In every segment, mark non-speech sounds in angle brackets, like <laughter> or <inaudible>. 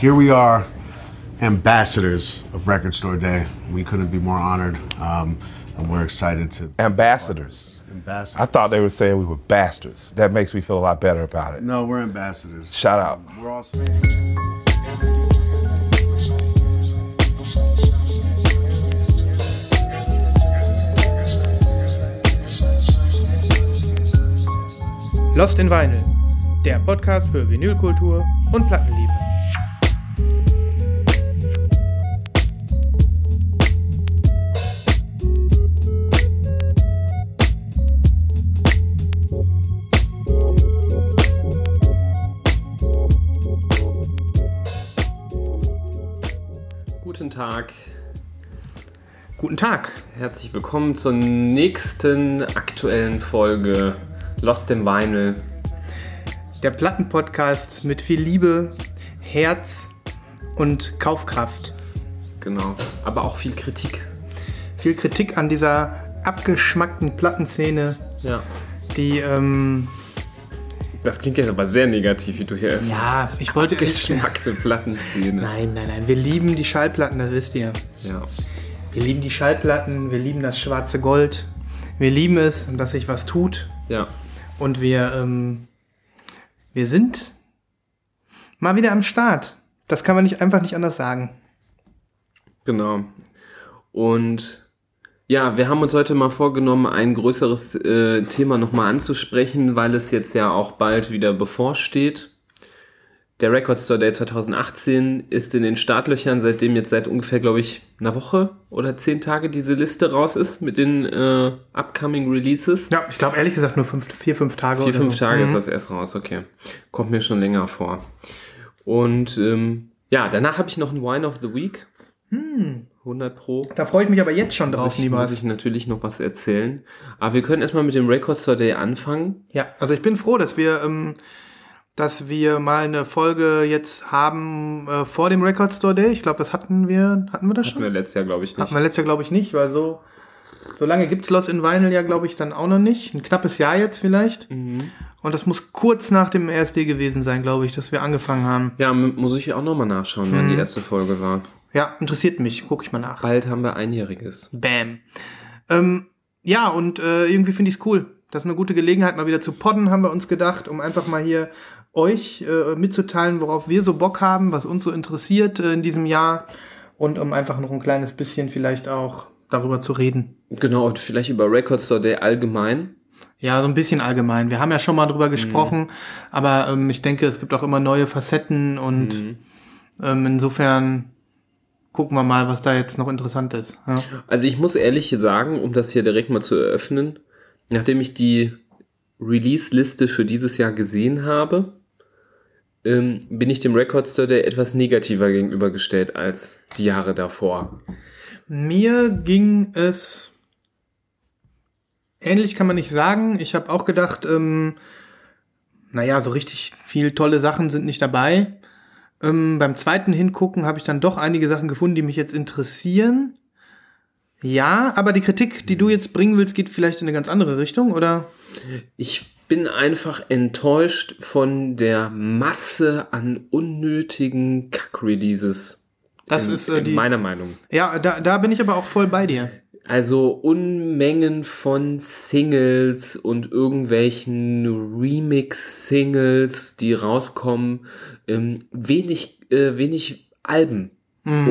here we are, ambassadors of Record Store Day. We couldn't be more honored, um, and we're excited to. Ambassadors. Ambassadors. I thought they were saying we were bastards. That makes me feel a lot better about it. No, we're ambassadors. Shout out. We're all. Lost in Vinyl, der Podcast für Vinylkultur und Plattenliebe. Tag, Guten Tag. herzlich willkommen zur nächsten aktuellen Folge Lost in Vinyl. Der Plattenpodcast mit viel Liebe, Herz und Kaufkraft. Genau, aber auch viel Kritik. Viel Kritik an dieser abgeschmackten Plattenszene, Ja. die, ähm, Das klingt jetzt aber sehr negativ, wie du hier erfährst. ja, ich wollte... Geschmackte Plattenszene. Nein, nein, nein, wir lieben die Schallplatten, das wisst ihr. Ja. Wir lieben die Schallplatten, wir lieben das schwarze Gold. Wir lieben es, dass sich was tut. Ja. Und wir, ähm, wir sind mal wieder am Start. Das kann man nicht einfach nicht anders sagen. Genau. Und ja, wir haben uns heute mal vorgenommen, ein größeres äh, Thema nochmal anzusprechen, weil es jetzt ja auch bald wieder bevorsteht. Der Record Store Day 2018 ist in den Startlöchern, seitdem jetzt seit ungefähr, glaube ich, einer Woche oder zehn Tage diese Liste raus ist mit den äh, upcoming Releases. Ja, ich glaube ehrlich gesagt nur fünf, vier, fünf Tage Vier, fünf so. Tage ist Mhm. das erst raus, okay. Kommt mir schon länger vor. Und ähm, ja, danach habe ich noch ein Wine of the Week. 100 Pro. Da freue ich mich aber jetzt schon drauf, Muss ich, muss Nibas. ich natürlich noch was erzählen. Aber wir können erstmal mit dem Record Store Day anfangen. Ja, also ich bin froh, dass wir, ähm, dass wir mal eine Folge jetzt haben äh, vor dem Record Store Day. Ich glaube, das hatten wir, hatten wir das Hatten schon? wir letztes Jahr, glaube ich, nicht. Hatten wir letztes Jahr, glaube ich, nicht, weil so, so lange gibt's Lost in Vinyl ja, glaube ich, dann auch noch nicht. Ein knappes Jahr jetzt vielleicht. Mhm. Und das muss kurz nach dem RSD gewesen sein, glaube ich, dass wir angefangen haben. Ja, muss ich auch nochmal nachschauen, wann Mhm. die erste Folge war. Ja, interessiert mich. Guck ich mal nach. Bald haben wir einjähriges. Bam. Ähm, ja, und äh, irgendwie finde ich es cool. Das ist eine gute Gelegenheit, mal wieder zu podden, haben wir uns gedacht, um einfach mal hier euch äh, mitzuteilen, worauf wir so Bock haben, was uns so interessiert äh, in diesem Jahr und um einfach noch ein kleines bisschen vielleicht auch darüber zu reden. Genau, und vielleicht über Record Store Day allgemein. Ja, so ein bisschen allgemein. Wir haben ja schon mal drüber gesprochen, aber ähm, ich denke, es gibt auch immer neue Facetten und ähm, insofern gucken wir mal, was da jetzt noch interessant ist. Ja. Also ich muss ehrlich sagen, um das hier direkt mal zu eröffnen, nachdem ich die Release-Liste für dieses Jahr gesehen habe, ähm, bin ich dem Record Store Day etwas negativer gegenübergestellt als die Jahre davor. Mir ging es ähnlich, kann man nicht sagen. Ich habe auch gedacht, ähm, naja, so richtig viel tolle Sachen sind nicht dabei. Ähm, beim zweiten Hingucken habe ich dann doch einige Sachen gefunden, die mich jetzt interessieren. Ja, aber die Kritik, die du jetzt bringen willst, geht vielleicht in eine ganz andere Richtung, oder? Ich bin einfach enttäuscht von der Masse an unnötigen Kack-Releases. Das in, ist äh, die. meiner Meinung. Ja, da, da bin ich aber auch voll bei dir. Also Unmengen von Singles und irgendwelchen Remix-Singles, die rauskommen. Ähm, wenig, äh, wenig Alben.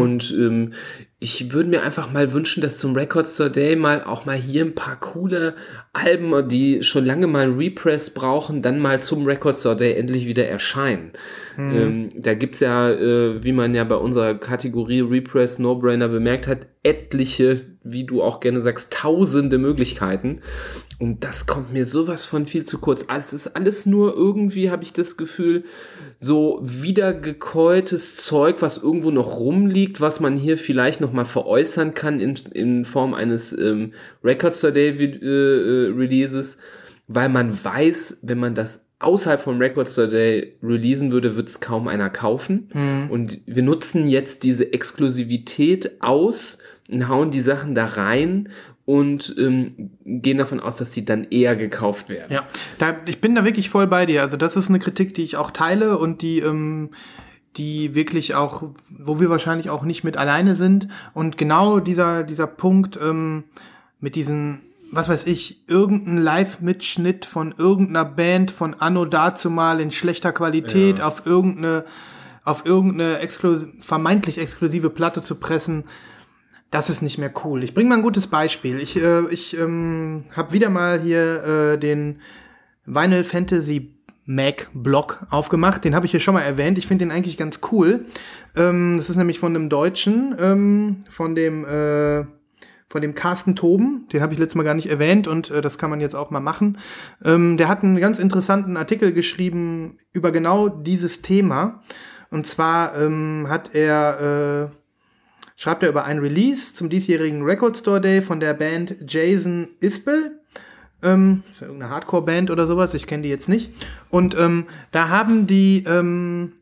Und ähm, ich würde mir einfach mal wünschen, dass zum Record Store Day mal auch mal hier ein paar coole Alben, die schon lange mal ein Repress brauchen, dann mal zum Record Store Day endlich wieder erscheinen. Ähm, da gibt's ja, äh, wie man ja bei unserer Kategorie Repress No-Brainer bemerkt hat, etliche, wie du auch gerne sagst, tausende Möglichkeiten. Und das kommt mir sowas von viel zu kurz. Es ist alles nur irgendwie, habe ich das Gefühl, so wiedergekäutes Zeug, was irgendwo noch rumliegt, was man hier vielleicht noch mal veräußern kann in, in Form eines ähm, Record Store Day äh, äh, Releases, weil man weiß, wenn man das außerhalb vom Record Store Day releasen würde, wird es kaum einer kaufen. Und wir nutzen jetzt diese Exklusivität aus und hauen die Sachen da rein und ähm, gehen davon aus, dass sie dann eher gekauft werden. Ja, da, ich bin da wirklich voll bei dir. Also das ist eine Kritik, die ich auch teile und die ähm, die wirklich auch, wo wir wahrscheinlich auch nicht mit alleine sind. Und genau dieser, dieser Punkt ähm, mit diesen, was weiß ich, irgendein Live-Mitschnitt von irgendeiner Band von Anno dazumal in schlechter Qualität Ja. auf irgendeine, auf irgendeine exklu vermeintlich exklusive Platte zu pressen, das ist nicht mehr cool. Ich bringe mal ein gutes Beispiel. Ich, äh, ich ähm, habe wieder mal hier äh, den Vinyl Fantasy Mac Blog aufgemacht. Den habe ich hier schon mal erwähnt. Ich finde den eigentlich ganz cool. Ähm, das ist nämlich von einem Deutschen, ähm, von dem äh, von dem Carsten Toben, den habe ich letztes Mal gar nicht erwähnt und äh, das kann man jetzt auch mal machen. Ähm, der hat einen ganz interessanten Artikel geschrieben über genau dieses Thema. Und zwar ähm, hat er, äh, schreibt er über ein Release zum diesjährigen Record Store Day von der Band Jason Ispel. Ähm, irgendeine Hardcore-Band oder sowas, ich kenne die jetzt nicht. Und ähm, da haben die, ähm,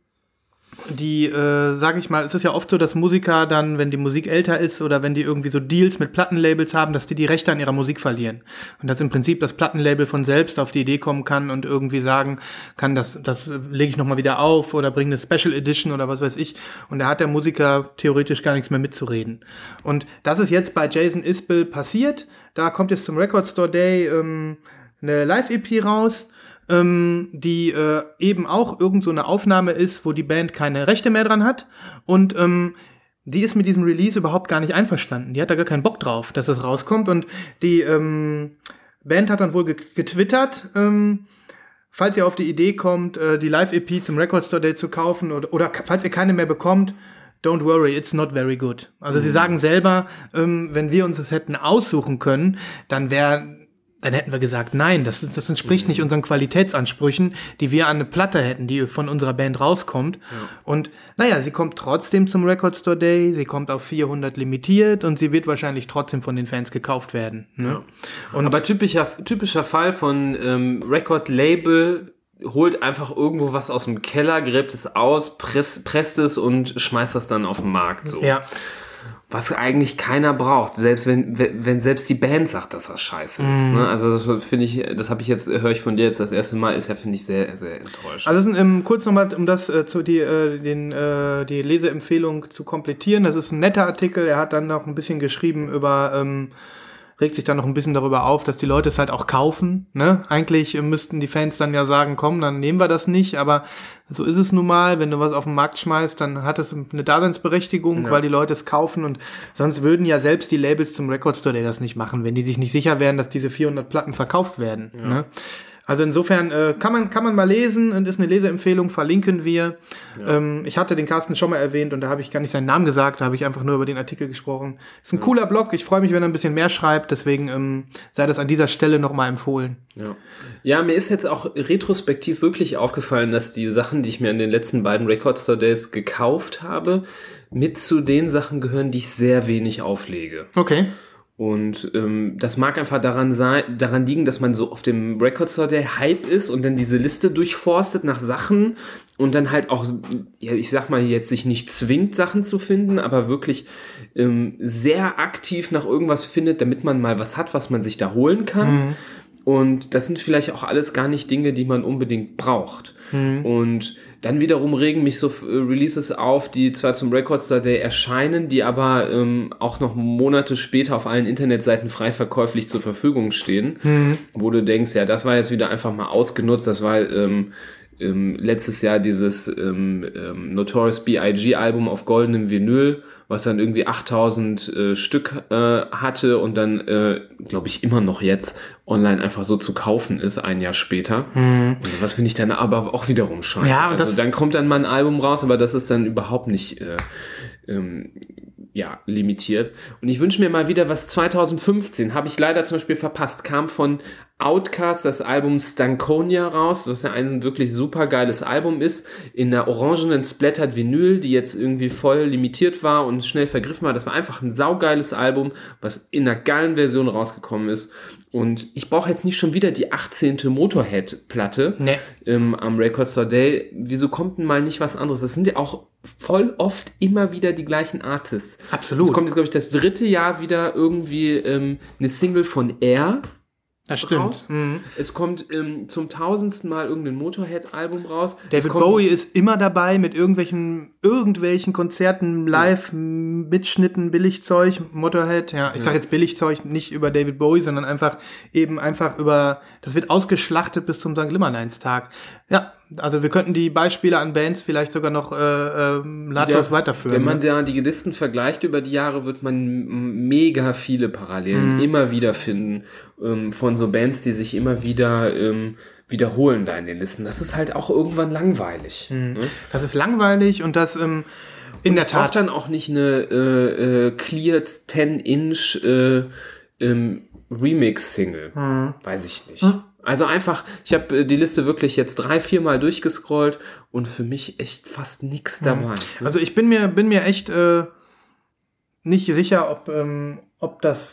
die, äh, sag ich mal, es ist ja oft so, dass Musiker dann, wenn die Musik älter ist oder wenn die irgendwie so Deals mit Plattenlabels haben, dass die die Rechte an ihrer Musik verlieren. Und dass im Prinzip das Plattenlabel von selbst auf die Idee kommen kann und irgendwie sagen kann, das, das lege ich nochmal wieder auf oder bringe eine Special Edition oder was weiß ich. Und da hat der Musiker theoretisch gar nichts mehr mitzureden. Und das ist jetzt bei Jason Isbell passiert. Da kommt jetzt zum Record Store Day ähm, eine Live-EP raus ähm, die äh, eben auch irgend so eine Aufnahme ist, wo die Band keine Rechte mehr dran hat. Und ähm, die ist mit diesem Release überhaupt gar nicht einverstanden. Die hat da gar keinen Bock drauf, dass das rauskommt. Und die ähm, Band hat dann wohl ge getwittert, ähm, falls ihr auf die Idee kommt, äh, die Live-EP zum Record Store Day zu kaufen oder, oder falls ihr keine mehr bekommt, don't worry, it's not very good. Also sie sagen selber, ähm, wenn wir uns das hätten aussuchen können, dann wäre dann hätten wir gesagt, nein, das, das entspricht nicht unseren Qualitätsansprüchen, die wir an eine Platte hätten, die von unserer Band rauskommt. Und naja, sie kommt trotzdem zum Record Store Day, sie kommt auf 400 limitiert und sie wird wahrscheinlich trotzdem von den Fans gekauft werden. Ne? Und Aber typischer, typischer Fall von ähm, Record-Label holt einfach irgendwo was aus dem Keller, gräbt es aus, press, presst es und schmeißt das dann auf den Markt. So. ja, Was eigentlich keiner braucht, selbst wenn, wenn, wenn selbst die Band sagt, dass das scheiße ist. Mhm. Ne? Also das finde ich, das habe ich jetzt, höre ich von dir jetzt das erste Mal, ist ja, finde ich, sehr, sehr enttäuschend. Also das ist, ähm, kurz nochmal, um das äh, zu die, äh, den, äh, die Leseempfehlung zu komplettieren. Das ist ein netter Artikel. Er hat dann noch ein bisschen geschrieben über, ähm, regt sich dann noch ein bisschen darüber auf, dass die Leute es halt auch kaufen. Ne? Eigentlich müssten die Fans dann ja sagen, komm, dann nehmen wir das nicht, aber so ist es nun mal. Wenn du was auf den Markt schmeißt, dann hat es eine Daseinsberechtigung, weil die Leute es kaufen und sonst würden ja selbst die Labels zum Record Store Day das nicht machen, wenn die sich nicht sicher wären, dass diese 400 Platten verkauft werden. Ne? Also insofern äh, kann man kann man mal lesen und ist eine Leseempfehlung, verlinken wir. Ähm, ich hatte den Carsten schon mal erwähnt und da habe ich gar nicht seinen Namen gesagt, da habe ich einfach nur über den Artikel gesprochen. Ist ein cooler Blog, ich freue mich, wenn er ein bisschen mehr schreibt, deswegen ähm, sei das an dieser Stelle nochmal empfohlen. Ja. ja, mir ist jetzt auch retrospektiv wirklich aufgefallen, dass die Sachen, die ich mir an den letzten beiden Record Store Days gekauft habe, mit zu den Sachen gehören, die ich sehr wenig auflege. Okay. Und ähm, das mag einfach daran sein, daran liegen, dass man so auf dem Record Store Day Hype ist und dann diese Liste durchforstet nach Sachen und dann halt auch, ja, ich sag mal jetzt sich nicht zwingt, Sachen zu finden, aber wirklich ähm, sehr aktiv nach irgendwas findet, damit man mal was hat, was man sich da holen kann. Und das sind vielleicht auch alles gar nicht Dinge, die man unbedingt braucht. Und dann wiederum regen mich so äh, Releases auf, die zwar zum Record Store Day erscheinen, die aber ähm, auch noch Monate später auf allen Internetseiten frei verkäuflich zur Verfügung stehen, wo du denkst, ja, das war jetzt wieder einfach mal ausgenutzt, das war ähm, ähm, letztes Jahr dieses ähm, ähm, Notorious B.I.G. Album auf goldenem Vinyl, was dann irgendwie 8000 äh, Stück äh, hatte und dann, äh, glaube ich, immer noch jetzt online einfach so zu kaufen ist, ein Jahr später. Und was finde ich dann aber auch wiederum scheiße. Ja, also dann kommt dann mal ein Album raus, aber das ist dann überhaupt nicht äh, ähm, ja, limitiert. Und ich wünsche mir mal wieder was 2015, habe ich leider zum Beispiel verpasst, kam von Outcast das Album Stankonia raus, was ja ein wirklich super geiles Album ist, in einer orangenen Splattered Vinyl, die jetzt irgendwie voll limitiert war und schnell vergriffen war. Das war einfach ein saugeiles Album, was in einer geilen Version rausgekommen ist. Und ich brauche jetzt nicht schon wieder die 18. Motorhead-Platte Nee. ähm, am Record Store Day. Wieso kommt denn mal nicht was anderes? Das sind ja auch voll oft immer wieder die gleichen Artists. Absolut. Es kommt jetzt, glaube ich, das dritte Jahr wieder irgendwie ähm, eine Single von Air. Das stimmt. raus. Mhm. Es kommt ähm, zum tausendsten Mal irgendein Motorhead-Album raus. David Bowie ist immer dabei mit irgendwelchen, irgendwelchen Konzerten, live, Mitschnitten, Billigzeug, Motorhead. Ja, ich sage jetzt Billigzeug nicht über David Bowie, sondern einfach eben einfach über, das wird ausgeschlachtet bis zum St. Limmerleinstag. Ja, also wir könnten die Beispiele an Bands vielleicht sogar noch äh, äh, nahtlos Ja, weiterführen. Wenn man ne? da die Listen vergleicht über die Jahre, wird man mega viele Mhm. Parallelen immer wieder finden ähm, von so Bands, die sich immer wieder ähm, wiederholen da in den Listen. Das ist halt auch irgendwann langweilig. Mhm. Ne? Das ist langweilig und das ähm, in der Ich brauche Tat. dann auch nicht eine äh, äh, cleared 10-inch äh, ähm, Remix-Single. Mhm. Weiß ich nicht. Also einfach, ich habe äh, die Liste wirklich jetzt drei, vier Mal durchgescrollt und für mich echt fast nix dabei. Also ich bin mir, bin mir echt äh, nicht sicher, ob, ähm, ob das.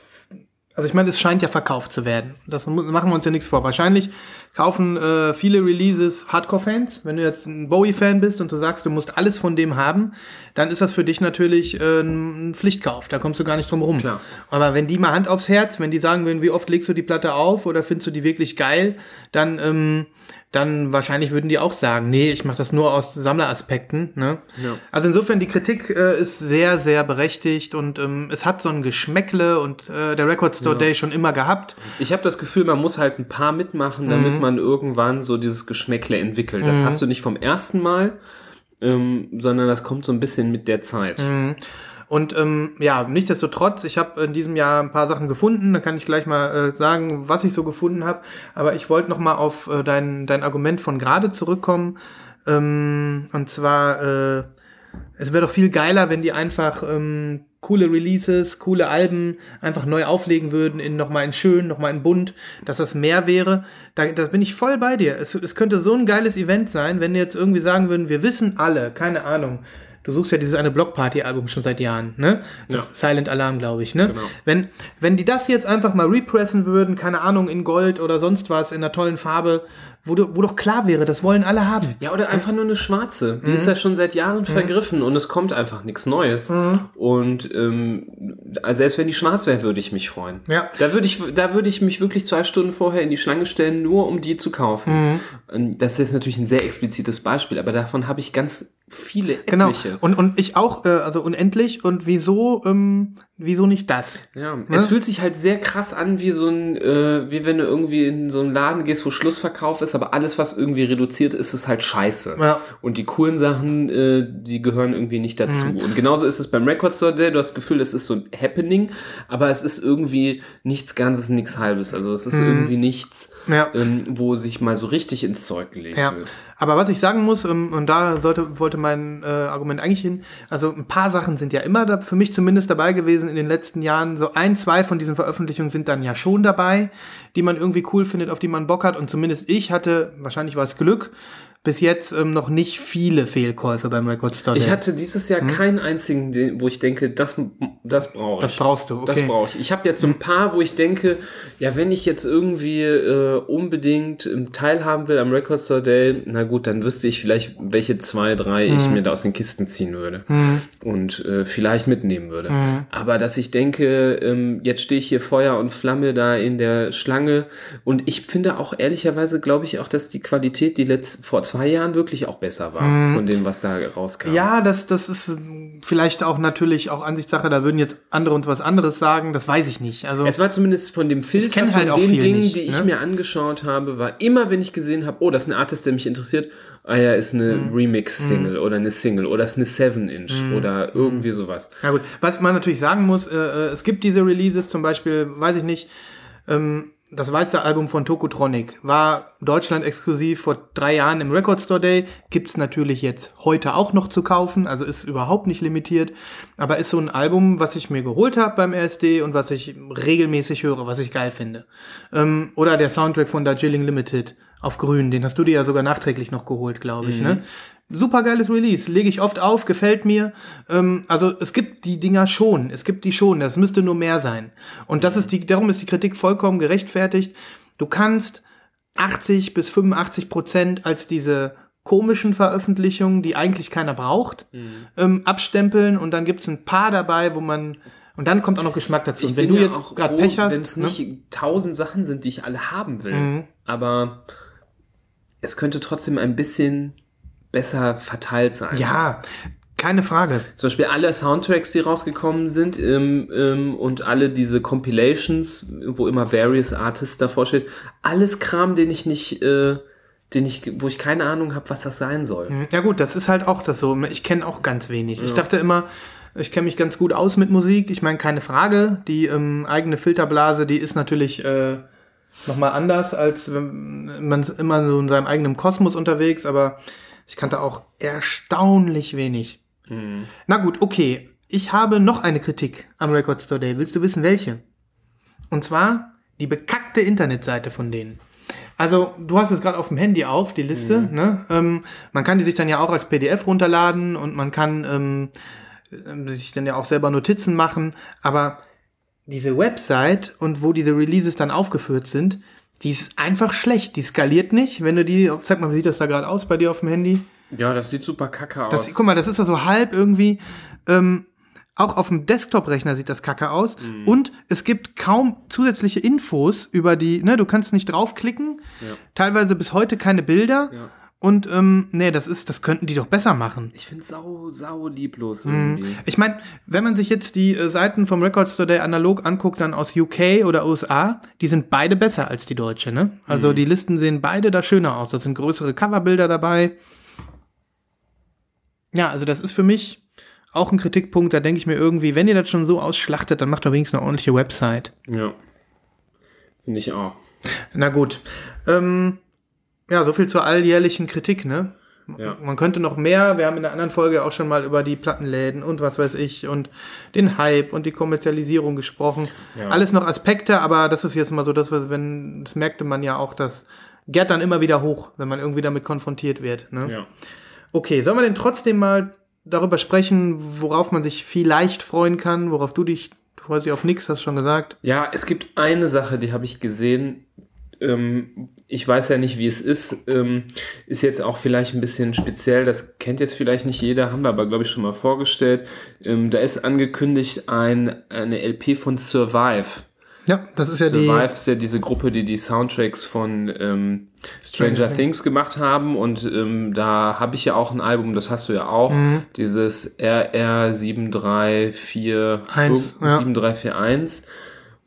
Also ich meine, es scheint ja verkauft zu werden. Das machen wir uns ja nichts vor. Wahrscheinlich kaufen äh, viele Releases Hardcore-Fans. Wenn du jetzt ein Bowie-Fan bist und du sagst, du musst alles von dem haben, dann ist das für dich natürlich äh, ein Pflichtkauf. Da kommst du gar nicht drum rum. Klar. Aber wenn die mal Hand aufs Herz, wenn die sagen würden, wie oft legst du die Platte auf oder findest du die wirklich geil, dann, ähm, dann wahrscheinlich würden die auch sagen, nee, ich mache das nur aus Sammleraspekten. Ne? Ja. Also insofern, die Kritik äh, ist sehr, sehr berechtigt und ähm, es hat so ein Geschmäckle und äh, der Record Store Day schon immer gehabt. Ich habe das Gefühl, man muss halt ein paar mitmachen, damit man irgendwann so dieses Geschmäckle entwickelt. Das hast du nicht vom ersten Mal, ähm, sondern das kommt so ein bisschen mit der Zeit. Und ähm, ja, nichtsdestotrotz, ich habe in diesem Jahr ein paar Sachen gefunden. Da kann ich gleich mal äh, sagen, was ich so gefunden habe. Aber ich wollte noch mal auf äh, dein, dein Argument von gerade zurückkommen. Ähm, und zwar, äh, es wäre doch viel geiler, wenn die einfach ähm, coole Releases, coole Alben einfach neu auflegen würden, in noch mal in schön, noch mal in bunt, dass das mehr wäre. Da, da bin ich voll bei dir. Es, es könnte so ein geiles Event sein, wenn die jetzt irgendwie sagen würden, wir wissen alle, keine Ahnung. Du suchst ja dieses eine Blockparty-Album schon seit Jahren, ne? Das Ja. Silent Alarm, glaube ich, ne? Genau. Wenn, wenn die das jetzt einfach mal repressen würden, keine Ahnung, in Gold oder sonst was, in einer tollen Farbe, wo, du, wo doch klar wäre, das wollen alle haben. Ja, oder einfach nur eine schwarze. Die Mhm. ist ja schon seit Jahren vergriffen und es kommt einfach nichts Neues. Mhm. Und ähm, also selbst wenn die schwarz wäre, würde ich mich freuen. Ja. Da würde ich, da würde ich mich wirklich zwei Stunden vorher in die Schlange stellen, nur um die zu kaufen. Mhm. Und Das ist natürlich ein sehr explizites Beispiel, aber davon habe ich ganz viele Genau. etliche. Und, und ich auch, äh, also unendlich. Und wieso, ähm, wieso nicht das? Ja, es fühlt sich halt sehr krass an, wie so ein, äh, wie wenn du irgendwie in so einen Laden gehst, wo Schlussverkauf ist, aber alles, was irgendwie reduziert ist, ist halt scheiße. Ja. Und die coolen Sachen, äh, die gehören irgendwie nicht dazu. Und genauso ist es beim Record Store Day. Du hast das Gefühl, es ist so ein Happening, aber es ist irgendwie nichts Ganzes, nichts Halbes. Also es ist irgendwie nichts, Ja. ähm, wo sich mal so richtig ins Zeug gelegt Ja, wird. Aber was ich sagen muss, ähm, und da sollte, wollte mein äh, Argument eigentlich hin, also ein paar Sachen sind ja immer da, für mich zumindest dabei gewesen in den letzten Jahren. So ein, zwei von diesen Veröffentlichungen sind dann ja schon dabei, die man irgendwie cool findet, auf die man Bock hat. Und zumindest ich hatte, wahrscheinlich war es Glück, bis jetzt ähm, noch nicht viele Fehlkäufe beim Record Store. Ich hatte dieses Jahr keinen einzigen, wo ich denke, das, das brauche ich. Das brauchst du, Das okay. brauche ich. Ich habe jetzt so ein paar, wo ich denke, ja, wenn ich jetzt irgendwie äh, unbedingt ähm, teilhaben will am Record Store Day, na gut, dann wüsste ich vielleicht, welche zwei, drei ich mir da aus den Kisten ziehen würde und äh, vielleicht mitnehmen würde. Aber dass ich denke, ähm, jetzt stehe ich hier Feuer und Flamme da in der Schlange und ich finde auch ehrlicherweise, glaube ich auch, dass die Qualität die letzt, vor zwei Jahren wirklich auch besser war von dem, was da rauskam. Ja, das, das ist ähm, vielleicht auch natürlich auch Ansichtssache, da würden jetzt andere uns was anderes sagen, das weiß ich nicht. Also Es war zumindest von dem Filter, von halt auch den Dingen, nicht, die ich ne? mir angeschaut habe, war immer, wenn ich gesehen habe, oh, das ist ein Artist, der mich interessiert, ah ja, ist eine Mhm. Remix-Single oder eine Single oder ist eine 7-Inch oder irgendwie sowas. Ja gut, was man natürlich sagen muss, äh, äh, es gibt diese Releases, zum Beispiel, weiß ich nicht, ähm, das weiße Album von Tokotronic war Deutschland exklusiv vor drei Jahren im Record Store Day, gibt's natürlich jetzt heute auch noch zu kaufen, also ist überhaupt nicht limitiert, aber ist so ein Album, was ich mir geholt habe beim RSD und was ich regelmäßig höre, was ich geil finde. Ähm, oder der Soundtrack von Darjeeling Limited auf Grün, den hast du dir ja sogar nachträglich noch geholt, glaube ich, ne? Super geiles Release, lege ich oft auf, gefällt mir. Ähm, also es gibt die Dinger schon, es gibt die schon, das müsste nur mehr sein. Und das ist die, darum ist die Kritik vollkommen gerechtfertigt. Du kannst 80 bis 85 Prozent als diese komischen Veröffentlichungen, die eigentlich keiner braucht, ähm, abstempeln und dann gibt's ein paar dabei, wo man Und dann kommt auch noch Geschmack dazu. Ich und wenn du ja jetzt gerade Pech hast, wenn es ne? nicht tausend Sachen sind, die ich alle haben will. Mhm. Aber es könnte trotzdem ein bisschen besser verteilt sein. ja, keine Frage. Zum Beispiel alle Soundtracks, die rausgekommen sind ähm, ähm, und alle diese Compilations, wo immer Various Artists davor steht, alles Kram, den ich nicht, äh, den ich, wo ich keine Ahnung habe, was das sein soll. Ja gut, das ist halt auch das so. Ich kenne auch ganz wenig. Ich dachte immer, ich kenne mich ganz gut aus mit Musik. Ich meine, keine Frage. Die ähm, eigene Filterblase, die ist natürlich äh, nochmal anders, als wenn man immer so in seinem eigenen Kosmos unterwegs, aber ich kannte auch erstaunlich wenig. Na gut, okay. Ich habe noch eine Kritik am Record Store Day. Willst du wissen, welche? Und zwar die bekackte Internetseite von denen. Also, du hast es gerade auf dem Handy auf, die Liste. Ne? Ähm, man kann die sich dann ja auch als PDF runterladen und man kann ähm, sich dann ja auch selber Notizen machen. Aber diese Website und wo diese Releases dann aufgeführt sind, die ist einfach schlecht. Die skaliert nicht. Wenn du die, zeig mal, wie sieht das da gerade aus bei dir auf dem Handy? Ja, das sieht super kacke aus. Das, guck mal, das ist ja so halb irgendwie. Ähm, auch auf dem Desktop-Rechner sieht das kacke aus. Mhm. Und es gibt kaum zusätzliche Infos über die, ne, du kannst nicht draufklicken. Ja. Teilweise bis heute keine Bilder. Ja. Und ähm, nee, das ist, das könnten die doch besser machen. ich finde sau, sau lieblos Mhm. irgendwie. Ich meine, wenn man sich jetzt die äh, Seiten vom Record Store Day analog anguckt, dann aus UK oder USA, die sind beide besser als die deutsche, ne? Also Mhm. die Listen sehen beide da schöner aus. Da sind größere Coverbilder dabei. Ja, also das ist für mich auch ein Kritikpunkt. Da denke ich mir irgendwie, wenn ihr das schon so ausschlachtet, dann macht doch wenigstens eine ordentliche Website. Ja. Finde ich auch. Na gut. Ähm, ja, so viel zur alljährlichen Kritik, ne? Ja. Man könnte noch mehr, wir haben in der anderen Folge auch schon mal über die Plattenläden und was weiß ich und den Hype und die Kommerzialisierung gesprochen. Ja. Alles noch Aspekte, aber das ist jetzt mal so, dass wir, wenn, das merkte man ja auch, das gärt dann immer wieder hoch, wenn man irgendwie damit konfrontiert wird. Ne? Ja. Okay, sollen wir denn trotzdem mal darüber sprechen, worauf man sich vielleicht freuen kann, worauf du dich, du freust dich auf nichts, hast schon gesagt. Ja, es gibt eine Sache, die habe ich gesehen. Ähm, ich weiß ja nicht, wie es ist. Ähm, ist jetzt auch vielleicht ein bisschen speziell. Das kennt jetzt vielleicht nicht jeder, haben wir aber, glaube ich, schon mal vorgestellt. Ähm, da ist angekündigt ein, eine LP von Survive. Ja, das ist ja die. Survive ist ja diese Gruppe, die die Soundtracks von ähm, Stranger Stranger Things gemacht haben und ähm, da habe ich ja auch ein Album, das hast du ja auch, Mhm. dieses RR7341 Eins, ja.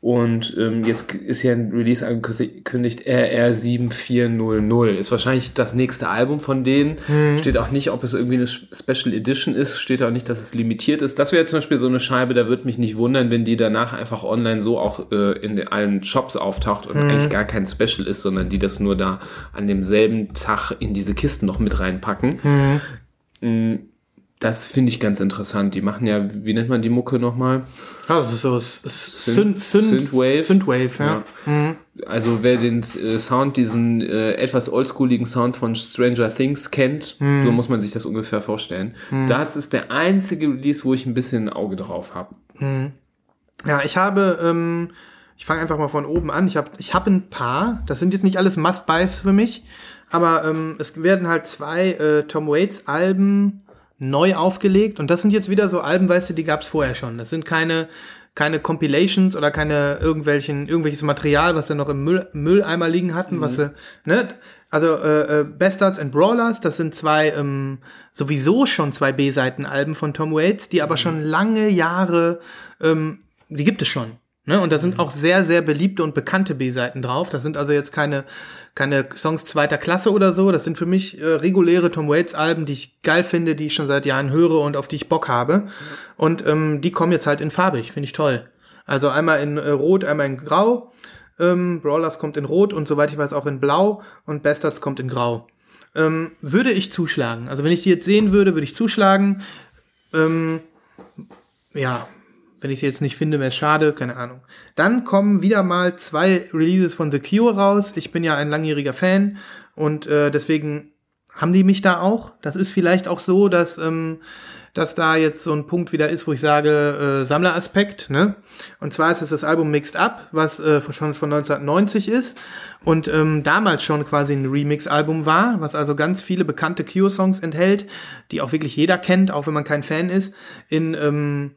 7341 und ähm, jetzt ist ja ein Release angekündigt RR7400 ist wahrscheinlich das nächste Album von denen Mhm. steht auch nicht, ob es irgendwie eine Special Edition ist, steht auch nicht, dass es limitiert ist. Das wäre zum Beispiel so eine Scheibe, da würde mich nicht wundern, wenn die danach einfach online so auch äh, in allen Shops auftaucht und Mhm. eigentlich gar kein Special ist, sondern die das nur da an demselben Tag in diese Kisten noch mit reinpacken. Mhm. Das finde ich ganz interessant. Die machen ja, wie nennt man die Mucke nochmal? Ja, das ist so Synth- Synth- Synthwave. Synthwave, ja. Mhm. Also wer den äh, Sound, diesen äh, etwas oldschooligen Sound von Stranger Things kennt, Mhm. so muss man sich das ungefähr vorstellen. Das ist der einzige Release, wo ich ein bisschen ein Auge drauf habe. Ja, ich habe, ähm, ich fange einfach mal von oben an. Ich habe ich hab ein paar. Das sind jetzt nicht alles Must-Buys für mich. Aber ähm, es werden halt zwei äh, Tom Waits Alben neu aufgelegt. Und das sind jetzt wieder so Alben, weißt du, die gab es vorher schon. Das sind keine, keine Compilations oder keine irgendwelchen, irgendwelches Material, was sie noch im Müll, Mülleimer liegen hatten, was sie, ne? Also äh, äh, Bastards and Brawlers, das sind zwei ähm, sowieso schon zwei B-Seiten-Alben von Tom Waits, die aber schon lange Jahre, ähm, die gibt es schon. Ne? Und da sind auch sehr, sehr beliebte und bekannte B-Seiten drauf. Das sind also jetzt keine, keine Songs zweiter Klasse oder so. Das sind für mich äh, reguläre Tom Waits-Alben, die ich geil finde, die ich schon seit Jahren höre und auf die ich Bock habe. Und ähm, die kommen jetzt halt in farbig, finde ich toll. Also einmal in äh, Rot, einmal in Grau. Ähm, Brawlers kommt in Rot und soweit ich weiß auch in Blau und Bastards kommt in Grau. Ähm, würde ich zuschlagen. Also wenn ich die jetzt sehen würde, würde ich zuschlagen. Ähm, ja, wenn ich sie jetzt nicht finde, wäre schade, keine Ahnung. Dann kommen wieder mal zwei Releases von The Cure raus. Ich bin ja ein langjähriger Fan und äh, deswegen haben die mich da auch. Das ist vielleicht auch so, dass, ähm, dass da jetzt so ein Punkt wieder ist, wo ich sage, äh, Sammleraspekt, ne? Und zwar ist es das Album Mixed Up, was äh, schon von 1990 ist und ähm, damals schon quasi ein Remix-Album war, was also ganz viele bekannte Cure-Songs enthält, die auch wirklich jeder kennt, auch wenn man kein Fan ist, in, ähm,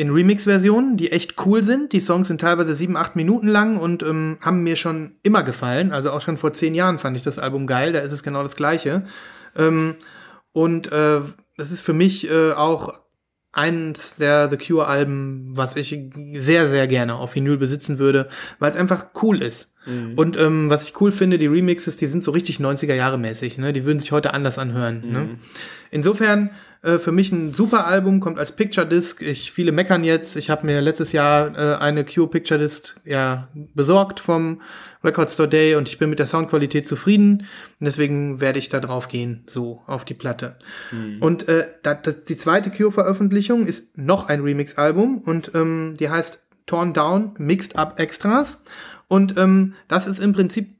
in Remix-Versionen, die echt cool sind. Die Songs sind teilweise sieben, acht Minuten lang und ähm, haben mir schon immer gefallen. Also auch schon vor zehn Jahren fand ich das Album geil. Da ist es genau das Gleiche. Ähm, und äh, das ist für mich äh, auch eins der The Cure-Alben, was ich sehr, sehr gerne auf Vinyl besitzen würde, weil es einfach cool ist. Mhm. Und ähm, was ich cool finde, die Remixes, die sind so richtig 90er Jahre mäßig, ne? Die würden sich heute anders anhören. Ne? Mhm. Ne? Insofern äh, für mich ein super Album, kommt als Picture Disc. Ich, viele meckern jetzt. Ich habe mir letztes Jahr äh, eine Cure Picture Disc ja, besorgt vom Record Store Day und ich bin mit der Soundqualität zufrieden. Und deswegen werde ich da drauf gehen, so auf die Platte. Mhm. Und äh, das, das, die zweite Cure-Veröffentlichung ist noch ein Remix-Album und ähm, die heißt Torn Down Mixed Up Extras. Und ähm, das ist im Prinzip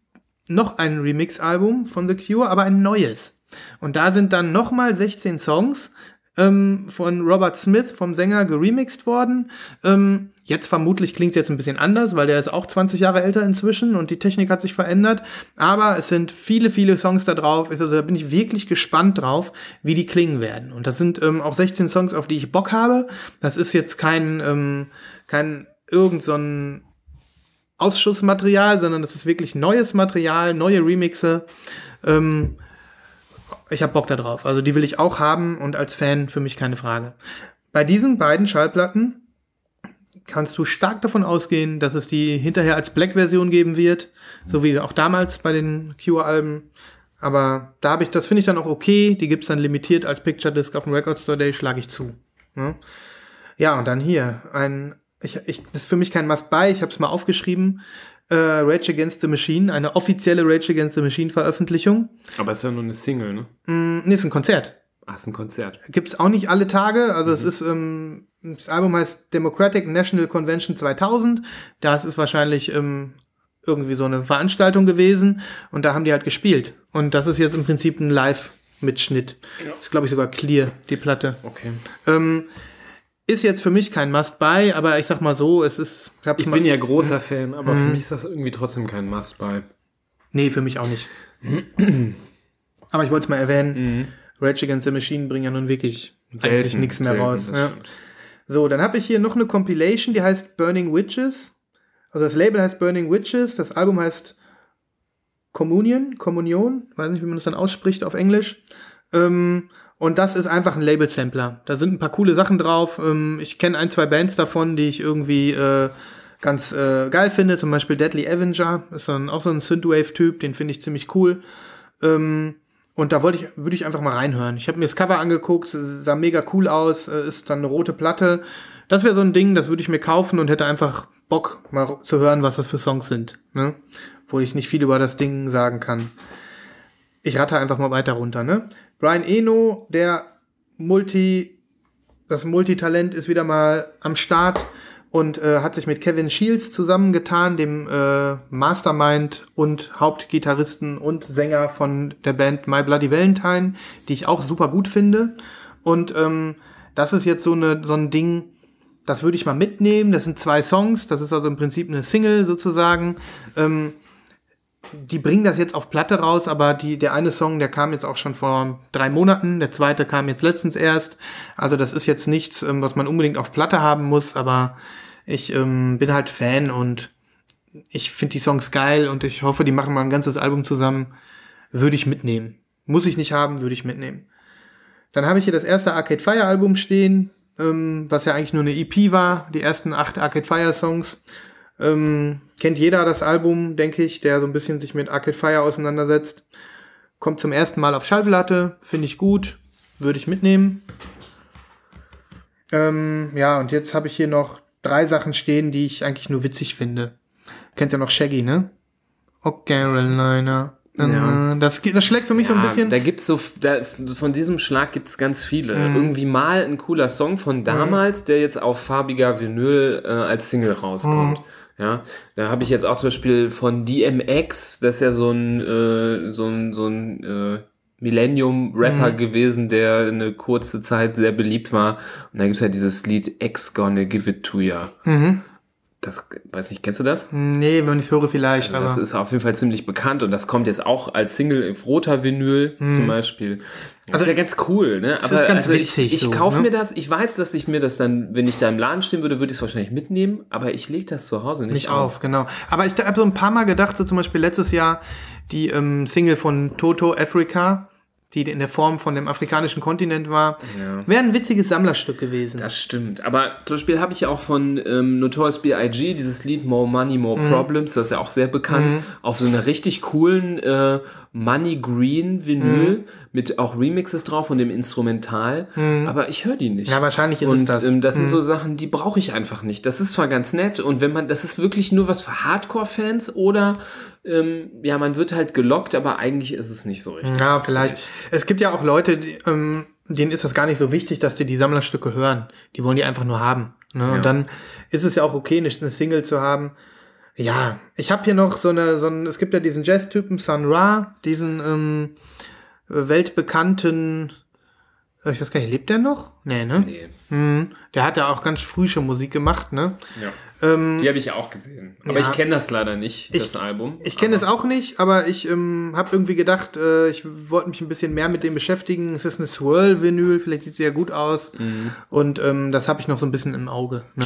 noch ein Remix-Album von The Cure, aber ein neues. Und da sind dann nochmal 16 Songs ähm, von Robert Smith, vom Sänger, geremixed worden. Ähm, jetzt vermutlich klingt es jetzt ein bisschen anders, weil der ist auch 20 Jahre älter inzwischen und die Technik hat sich verändert. Aber es sind viele, viele Songs da drauf. Also da bin ich wirklich gespannt drauf, wie die klingen werden. Und das sind ähm, auch 16 Songs, auf die ich Bock habe. Das ist jetzt kein, ähm, kein irgend so ein Ausschussmaterial, sondern das ist wirklich neues Material, neue Remixe. Ähm, ich habe Bock da drauf. Also die will ich auch haben und als Fan für mich keine Frage. Bei diesen beiden Schallplatten kannst du stark davon ausgehen, dass es die hinterher als Black-Version geben wird, so wie auch damals bei den Cure-Alben. Aber da habe ich, das finde ich dann auch okay. Die gibt's dann limitiert als Picture Disc auf dem Record Store Day, schlage ich zu. Ja? ja, und dann hier ein, ich, ich, das ist für mich kein Must-Buy. Ich habe es mal aufgeschrieben äh, Rage Against the Machine, eine offizielle Rage Against the Machine Veröffentlichung. Aber ist ja nur eine Single, ne? Mm, nee, ist ein Konzert. Ach, ist ein Konzert. Gibt's auch nicht alle Tage. Also mhm. es ist, ähm, das Album heißt Democratic National Convention 2000. Das ist wahrscheinlich ähm, irgendwie so eine Veranstaltung gewesen und da haben die halt gespielt. Und das ist jetzt im Prinzip ein Live-Mitschnitt. Ja. Ist, glaube ich, sogar clear, die Platte. Okay. Ähm, ist jetzt für mich kein Must-Buy, aber ich sag mal so, es ist. Ich, ich bin ja großer mhm. Fan, aber mhm. für mich ist das irgendwie trotzdem kein Must-Buy. Nee, für mich auch nicht. <clears throat> aber ich wollte es mal erwähnen. Mhm. Rage Against the Machine bringen ja nun wirklich selten, eigentlich nichts mehr selten, raus. Ja. So, dann habe ich hier noch eine Compilation, die heißt Burning Witches. Also das Label heißt Burning Witches, das Album heißt Communion, Kommunion, weiß nicht, wie man das dann ausspricht auf Englisch. Ähm, und das ist einfach ein Label-Sampler. Da sind ein paar coole Sachen drauf. Ähm, ich kenne ein, zwei Bands davon, die ich irgendwie äh, ganz äh, geil finde. Zum Beispiel Deadly Avenger. Ist dann auch so ein Synthwave-Typ. Den finde ich ziemlich cool. Ähm, und da wollte ich, würde ich einfach mal reinhören. Ich habe mir das Cover angeguckt, sah mega cool aus, äh, ist dann eine rote Platte. Das wäre so ein Ding, das würde ich mir kaufen und hätte einfach Bock, mal zu hören, was das für Songs sind. Ne? Obwohl ich nicht viel über das Ding sagen kann. Ich rate einfach mal weiter runter, ne? Brian Eno, der Multi, das Multitalent ist wieder mal am Start und äh, hat sich mit Kevin Shields zusammengetan, dem äh, Mastermind und Hauptgitarristen und Sänger von der Band My Bloody Valentine, die ich auch super gut finde. Und ähm, das ist jetzt so, eine, so ein Ding, das würde ich mal mitnehmen. Das sind zwei Songs, das ist also im Prinzip eine Single sozusagen. Ähm, die bringen das jetzt auf Platte raus, aber die, der eine Song, der kam jetzt auch schon vor drei Monaten, der zweite kam jetzt letztens erst. Also das ist jetzt nichts, ähm, was man unbedingt auf Platte haben muss, aber ich ähm, bin halt Fan und ich finde die Songs geil und ich hoffe, die machen mal ein ganzes Album zusammen. Würde ich mitnehmen. Muss ich nicht haben, würde ich mitnehmen. Dann habe ich hier das erste Arcade Fire Album stehen, ähm, was ja eigentlich nur eine EP war, die ersten acht Arcade Fire Songs. Ähm, kennt jeder das Album, denke ich, der so ein bisschen sich mit Arcade Fire auseinandersetzt. Kommt zum ersten Mal auf Schallplatte, finde ich gut, würde ich mitnehmen. Ähm, ja, und jetzt habe ich hier noch drei Sachen stehen, die ich eigentlich nur witzig finde. Kennt ja noch Shaggy, ne? Oh, Carolina. Ja. Das, das schlägt für mich ja, so ein bisschen. Da gibt's so, da, von diesem Schlag gibt es ganz viele. Mhm. Irgendwie mal ein cooler Song von damals, mhm. der jetzt auf farbiger Vinyl äh, als Single rauskommt. Mhm. Ja, da habe ich jetzt auch zum Beispiel von DMX, das ist ja so ein, äh, so ein, so ein äh, Millennium-Rapper mhm. gewesen, der eine kurze Zeit sehr beliebt war. Und da gibt's ja dieses Lied X Gonna Give It To Ya. Mhm. Das, weiß nicht, kennst du das? Nee, wenn ich höre vielleicht, Also das aber. ist auf jeden Fall ziemlich bekannt und das kommt jetzt auch als Single auf roter Vinyl zum Beispiel. Das Also, ist ja ganz cool, ne? ganz also witzig ich, ich so, kaufe ne? mir das, ich weiß, dass ich mir das dann, wenn ich da im Laden stehen würde, würde ich es wahrscheinlich mitnehmen, aber ich lege das zu Hause nicht, nicht auf, genau. Aber ich habe so ein paar Mal gedacht, so zum Beispiel letztes Jahr die ähm, Single von Toto Africa, die in der Form von dem afrikanischen Kontinent war, Ja. wäre ein witziges Sammlerstück gewesen. Das stimmt. Aber zum Beispiel habe ich ja auch von ähm, Notorious B.I.G. dieses Lied More Money, More Problems, das ist ja auch sehr bekannt, auf so einer richtig coolen äh, Money Green Vinyl mit auch Remixes drauf und dem Instrumental. Aber ich höre die nicht. Ja, wahrscheinlich ist es und, das. Ähm, das sind so Sachen, die brauche ich einfach nicht. Das ist zwar ganz nett und wenn man, das ist wirklich nur was für Hardcore-Fans oder ähm, ja, man wird halt gelockt, aber eigentlich ist es nicht so richtig. Ja, vielleicht. finde Es gibt ja auch Leute, die, ähm, denen ist das gar nicht so wichtig, dass sie die Sammlerstücke hören. Die wollen die einfach nur haben. Ne? Ja. Und dann ist es ja auch okay, nicht eine Single zu haben. Ja, ich habe hier noch so eine, so ein, es gibt ja diesen Jazz-Typen Sun Ra, diesen ähm, weltbekannten, ich weiß gar nicht, lebt der noch? Nee, ne? Nee. Mhm. Der hat ja auch ganz früh schon Musik gemacht, ne? Ja. Ähm, Die habe ich ja auch gesehen. Aber Ja. ich kenne das leider nicht, das Ich- Album. Ich kenne es auch nicht, aber ich ähm, habe irgendwie gedacht, äh, ich wollte mich ein bisschen mehr mit dem beschäftigen. Es ist eine Swirl-Vinyl, vielleicht sieht sie ja gut aus. Und ähm, das habe ich noch so ein bisschen im Auge. Ne?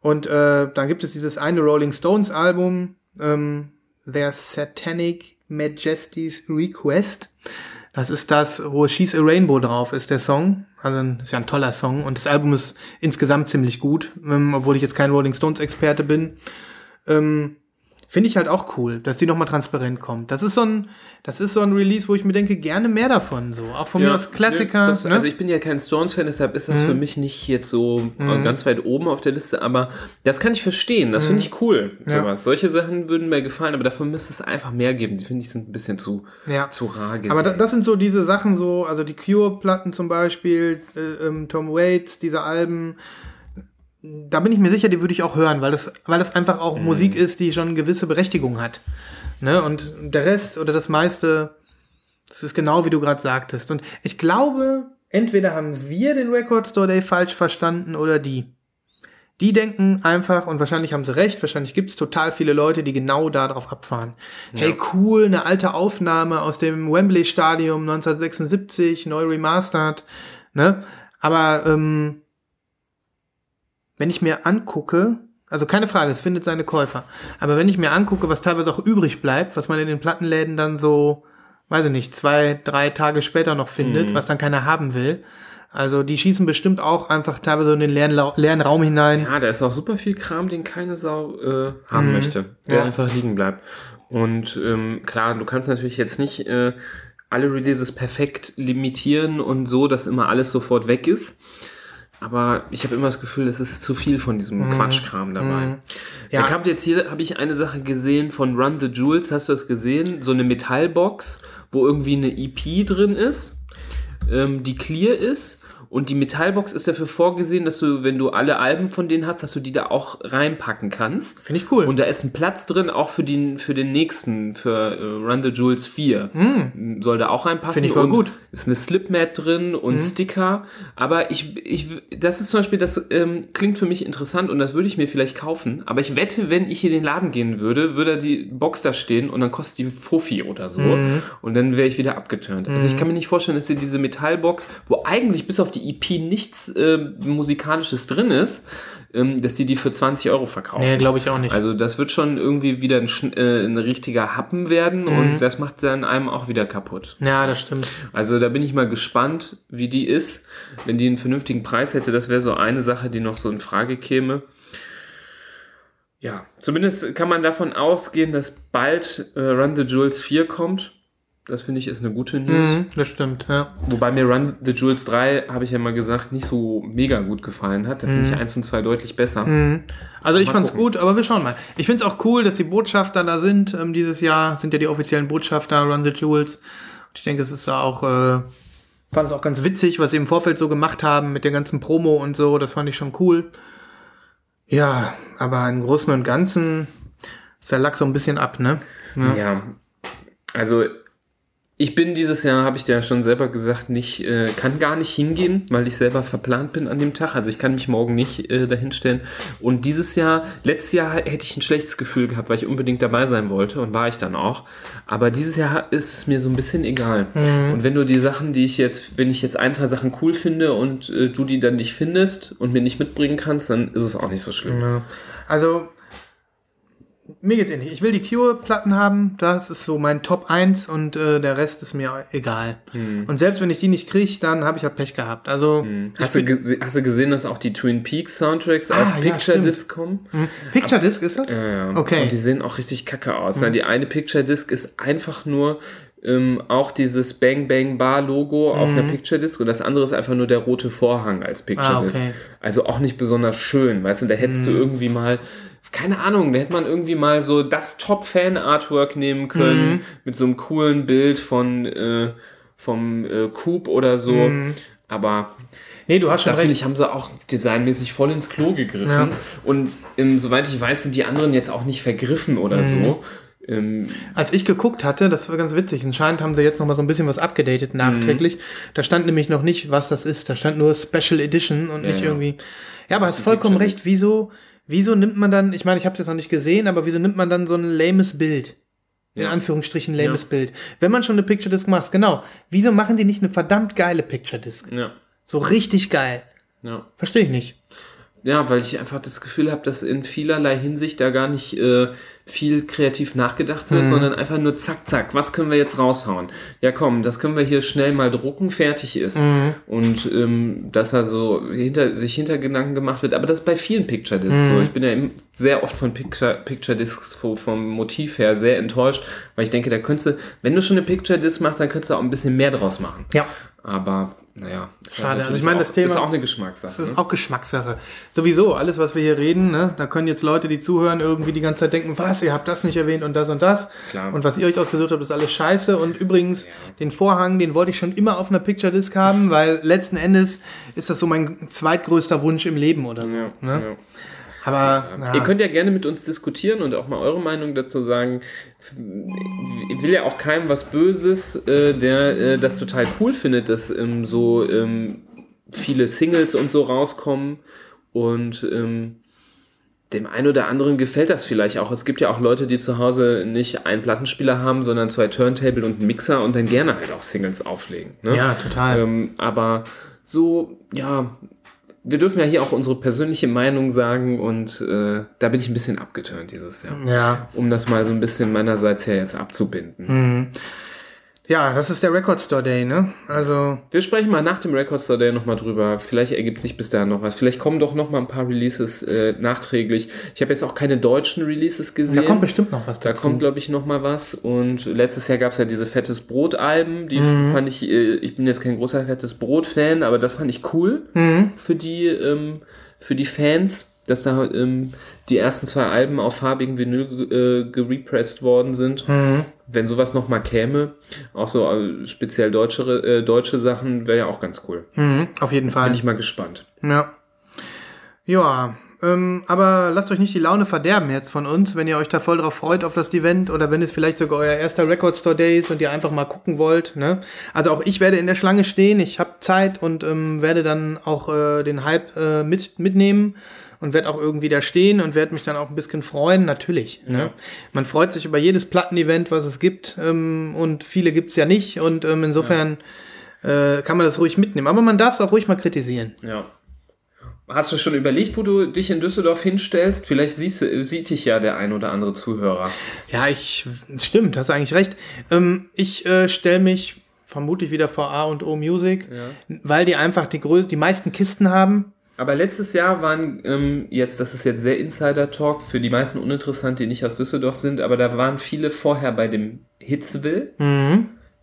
Und äh, dann gibt es dieses eine Rolling Stones Album, ähm, Their Satanic Majesty's Request. Das ist das, wo She's a Rainbow drauf ist, der Song. Also ist ja ein toller Song. Und das Album ist insgesamt ziemlich gut, ähm, obwohl ich jetzt kein Rolling Stones Experte bin. Ähm, Finde ich halt auch cool, dass die nochmal transparent kommt. Das ist so ein, das ist so ein Release, wo ich mir denke, gerne mehr davon, so. Auch von mir aus Klassiker. das, ne? Mhm. Also ich bin ja kein Stones-Fan, deshalb ist das für mich nicht jetzt so äh, ganz weit oben auf der Liste, aber das kann ich verstehen, das finde ich cool. Mhm. Ja. Sowas. Solche Sachen würden mir gefallen, aber dafür müsste es einfach mehr geben. Die finde ich sind ein bisschen zu, Ja. zu rar gesehen. Aber da, das sind so diese Sachen, so, also die Cure-Platten zum Beispiel, äh, ähm, Tom Waits, diese Alben, da bin ich mir sicher, die würde ich auch hören, weil das, weil das einfach auch Mhm. Musik ist, die schon eine gewisse Berechtigung hat. Ne? Und der Rest oder das meiste, das ist genau wie du gerade sagtest. Und ich glaube, entweder haben wir den Record Store Day falsch verstanden oder die. Die denken einfach, und wahrscheinlich haben sie recht, wahrscheinlich gibt es total viele Leute, die genau darauf abfahren. Hey, cool, eine alte Aufnahme aus dem Wembley Stadium 1976, neu remastered, ne? Aber ähm, wenn ich mir angucke, also keine Frage, es findet seine Käufer, aber wenn ich mir angucke, was teilweise auch übrig bleibt, was man in den Plattenläden dann so, weiß ich nicht, zwei, drei Tage später noch findet, was dann keiner haben will, also die schießen bestimmt auch einfach teilweise in den leeren, leeren Raum hinein. Ja, da ist auch super viel Kram, den keine Sau äh, haben möchte, der Mhm. Ja. einfach liegen bleibt. Und ähm, klar, du kannst natürlich jetzt nicht äh, alle Releases perfekt limitieren und so, dass immer alles sofort weg ist. Aber ich habe immer das Gefühl, es ist zu viel von diesem Quatschkram dabei. Mhm. Ja. Da kommt jetzt hier, habe ich eine Sache gesehen von Run the Jewels, hast du das gesehen? So eine Metallbox, wo irgendwie eine EP drin ist, ähm, die clear ist. Und die Metallbox ist dafür vorgesehen, dass du, wenn du alle Alben von denen hast, dass du die da auch reinpacken kannst. Finde ich cool. Und da ist ein Platz drin, auch für den, für den nächsten, für äh, Run the Jewels 4. Soll da auch reinpassen. Hm. Finde ich voll und gut. Ist eine Slipmat drin und Sticker. Aber ich, ich, das ist zum Beispiel, das ähm, klingt für mich interessant und das würde ich mir vielleicht kaufen. Aber ich wette, wenn ich hier in den Laden gehen würde, würde die Box da stehen und dann kostet die Fuffi oder so. Und dann wäre ich wieder abgeturnt. Also ich kann mir nicht vorstellen, dass sie diese Metallbox, wo eigentlich bis auf die EP nichts äh, Musikalisches drin ist, ähm, dass die die für 20 Euro verkaufen. Nee, glaube ich auch nicht. Also das wird schon irgendwie wieder ein, äh, ein richtiger Happen werden und das macht dann einem auch wieder kaputt. ja, das stimmt. Also da bin ich mal gespannt, wie die ist. Wenn die einen vernünftigen Preis hätte, das wäre so eine Sache, die noch so in Frage käme. Ja, zumindest kann man davon ausgehen, dass bald äh, Run the Jewels 4 kommt. Das finde ich ist eine gute News. Mhm, das stimmt, ja. Wobei mir Run the Jewels 3, habe ich ja mal gesagt, nicht so mega gut gefallen hat. Da finde ich 1 und 2 deutlich besser. Also ich Mal fand's gucken. gut, aber wir schauen mal. Ich find's auch cool, dass die Botschafter da sind. Ähm, dieses Jahr sind ja die offiziellen Botschafter Run the Jewels. Und ich denke, es ist da auch, äh, fand es auch ganz witzig, was sie im Vorfeld so gemacht haben mit der ganzen Promo und so. Das fand ich schon cool. Ja, aber im Großen und Ganzen ist der Lack so ein bisschen ab, ne? Ja. Ja, also Ich bin dieses Jahr, habe ich dir ja schon selber gesagt, nicht, äh, kann gar nicht hingehen, weil ich selber verplant bin an dem Tag. Also ich kann mich morgen nicht äh, dahinstellen. Und dieses Jahr, letztes Jahr hätte ich ein schlechtes Gefühl gehabt, weil ich unbedingt dabei sein wollte und war ich dann auch. Aber dieses Jahr ist es mir so ein bisschen egal. Und wenn du die Sachen, die ich jetzt, wenn ich jetzt ein, zwei Sachen cool finde und äh, du die dann nicht findest und mir nicht mitbringen kannst, dann ist es auch nicht so schlimm. Ja. Also, mir geht's ähnlich. Ich will die Cure-Platten haben, das ist so mein Top 1 und äh, der Rest ist mir egal. Und selbst wenn ich die nicht kriege, dann habe ich halt Pech gehabt. Also, ich Hast du, hast du gesehen, dass auch die Twin Peaks Soundtracks Ah, auf ja, Picture stimmt. Disc kommen? Hm. Picture Disc ist das? Ja, ja. Okay. Hm. Und die sehen auch richtig kacke aus. ne? Die eine Picture Disc ist einfach nur ähm, auch dieses Bang Bang Bar Logo auf einer Picture Disc und das andere ist einfach nur der rote Vorhang als Picture Ah, Disc. okay. Hm. Also auch nicht besonders schön, weißt du, da hättest du irgendwie mal keine Ahnung, da hätte man irgendwie mal so das Top-Fan-Artwork nehmen können Hm. mit so einem coolen Bild von äh, vom äh, Coop oder so. Hm. Aber Nee, du hast schon da finde ich, haben sie auch designmäßig voll ins Klo gegriffen. Ja. Und ähm, soweit ich weiß, sind die anderen jetzt auch nicht vergriffen oder Mhm. so. Ähm, Als ich geguckt hatte, das war ganz witzig, anscheinend haben sie jetzt noch mal so ein bisschen was abgedatet nachträglich. Da stand nämlich noch nicht, was das ist. Da stand nur Special Edition und nicht ja. irgendwie. Ja, aber hast vollkommen recht. Wieso, wieso nimmt man dann, ich meine, ich habe es jetzt noch nicht gesehen, aber wieso nimmt man dann so ein lames Bild? In Ja. Anführungsstrichen lames Ja. Bild. Wenn man schon eine Picture Disc macht, genau. Wieso machen die nicht eine verdammt geile Picture Disc? ja, So richtig geil. ja. Verstehe ich nicht. Ja, weil ich einfach das Gefühl habe, dass in vielerlei Hinsicht da gar nicht äh, viel kreativ nachgedacht Mhm. wird, sondern einfach nur zack, zack, was können wir jetzt raushauen? Ja, komm, das können wir hier schnell mal drucken, fertig ist. Mhm. Und ähm, dass er so hinter, sich Hintergedanken gemacht wird. Aber das ist bei vielen Picture Discs Mhm. so. Ich bin ja sehr oft von Picture, Picture Discs vo- vom Motiv her sehr enttäuscht, weil ich denke, da könntest du, wenn du schon eine Picture Disc machst, dann könntest du auch ein bisschen mehr draus machen. Ja. Aber naja, Schade. Also ich meine, das auch, Thema- ist auch eine Geschmackssache. Das ist ne? auch Geschmackssache. Sowieso, alles, was wir hier reden, ne, da können jetzt Leute, die zuhören, irgendwie die ganze Zeit denken, was, ihr habt das nicht erwähnt und das und das. Klar. Und was ihr euch ausgesucht habt, ist alles scheiße. Und übrigens, den Vorhang, den wollte ich schon immer auf einer Picture Disc haben, weil letzten Endes ist das so mein zweitgrößter Wunsch im Leben oder so. Ja, ne? ja. Aber na, Ihr könnt ja gerne mit uns diskutieren und auch mal eure Meinung dazu sagen. Ich will ja auch keinem was Böses, äh, der äh, das total cool findet, dass ähm, so ähm, viele Singles und so rauskommen und ähm, dem einen oder anderen gefällt das vielleicht auch. Es gibt ja auch Leute, die zu Hause nicht einen Plattenspieler haben, sondern zwei Turntable und einen Mixer und dann gerne halt auch Singles auflegen. Ne? Ja, total. Ähm, aber so, ja, wir dürfen ja hier auch unsere persönliche Meinung sagen und äh, da bin ich ein bisschen abgeturnt dieses Jahr. ja. Um das mal so ein bisschen meinerseits her jetzt abzubinden. Ja, das ist der Record Store Day, ne? Also, Wir sprechen mal nach dem Record Store Day nochmal drüber. Vielleicht ergibt sich bis dahin noch was. Vielleicht kommen doch noch mal ein paar Releases äh, nachträglich. Ich habe jetzt auch keine deutschen Releases gesehen. da kommt bestimmt noch was Da dazu. kommt, glaube ich, noch mal was. Und letztes Jahr gab es ja diese Fettes Brot-Alben. Die Mhm. fand ich, äh, ich bin jetzt kein großer Fettes Brot-Fan, aber das fand ich cool Mhm. für, die, ähm, für die Fans, dass da ähm, die ersten zwei Alben auf farbigen Vinyl äh, gerepressed worden sind. Mhm. Wenn sowas noch mal käme, auch so äh, speziell deutsche, äh, deutsche Sachen, wäre ja auch ganz cool. Mhm, auf jeden Fall. Bin ich mal gespannt. Ja. Ja, ähm, aber lasst euch nicht die Laune verderben jetzt von uns, wenn ihr euch da voll drauf freut auf das Event oder wenn es vielleicht sogar euer erster Record Store Day ist und ihr einfach mal gucken wollt. Ne? Also auch ich werde in der Schlange stehen, ich habe Zeit und ähm, werde dann auch äh, den Hype äh, mit, mitnehmen und werde auch irgendwie da stehen und werde mich dann auch ein bisschen freuen, natürlich. Ne? Man freut sich über jedes Plattenevent, was es gibt ähm, und viele gibt's ja nicht und ähm, insofern äh, kann man das ruhig mitnehmen. Aber man darf es auch ruhig mal kritisieren. Ja. Hast du schon überlegt, wo du dich in Düsseldorf hinstellst? Vielleicht siehst sieht dich ja der ein oder andere Zuhörer. Ja, ich stimmt, hast eigentlich recht. Ähm, ich äh, stelle mich vermutlich wieder vor A und O Music, weil die einfach die größten, die meisten Kisten haben. Aber letztes Jahr waren ähm, jetzt, das ist jetzt sehr Insider-Talk, für die meisten uninteressant, die nicht aus Düsseldorf sind, aber da waren viele vorher bei dem Hitzville.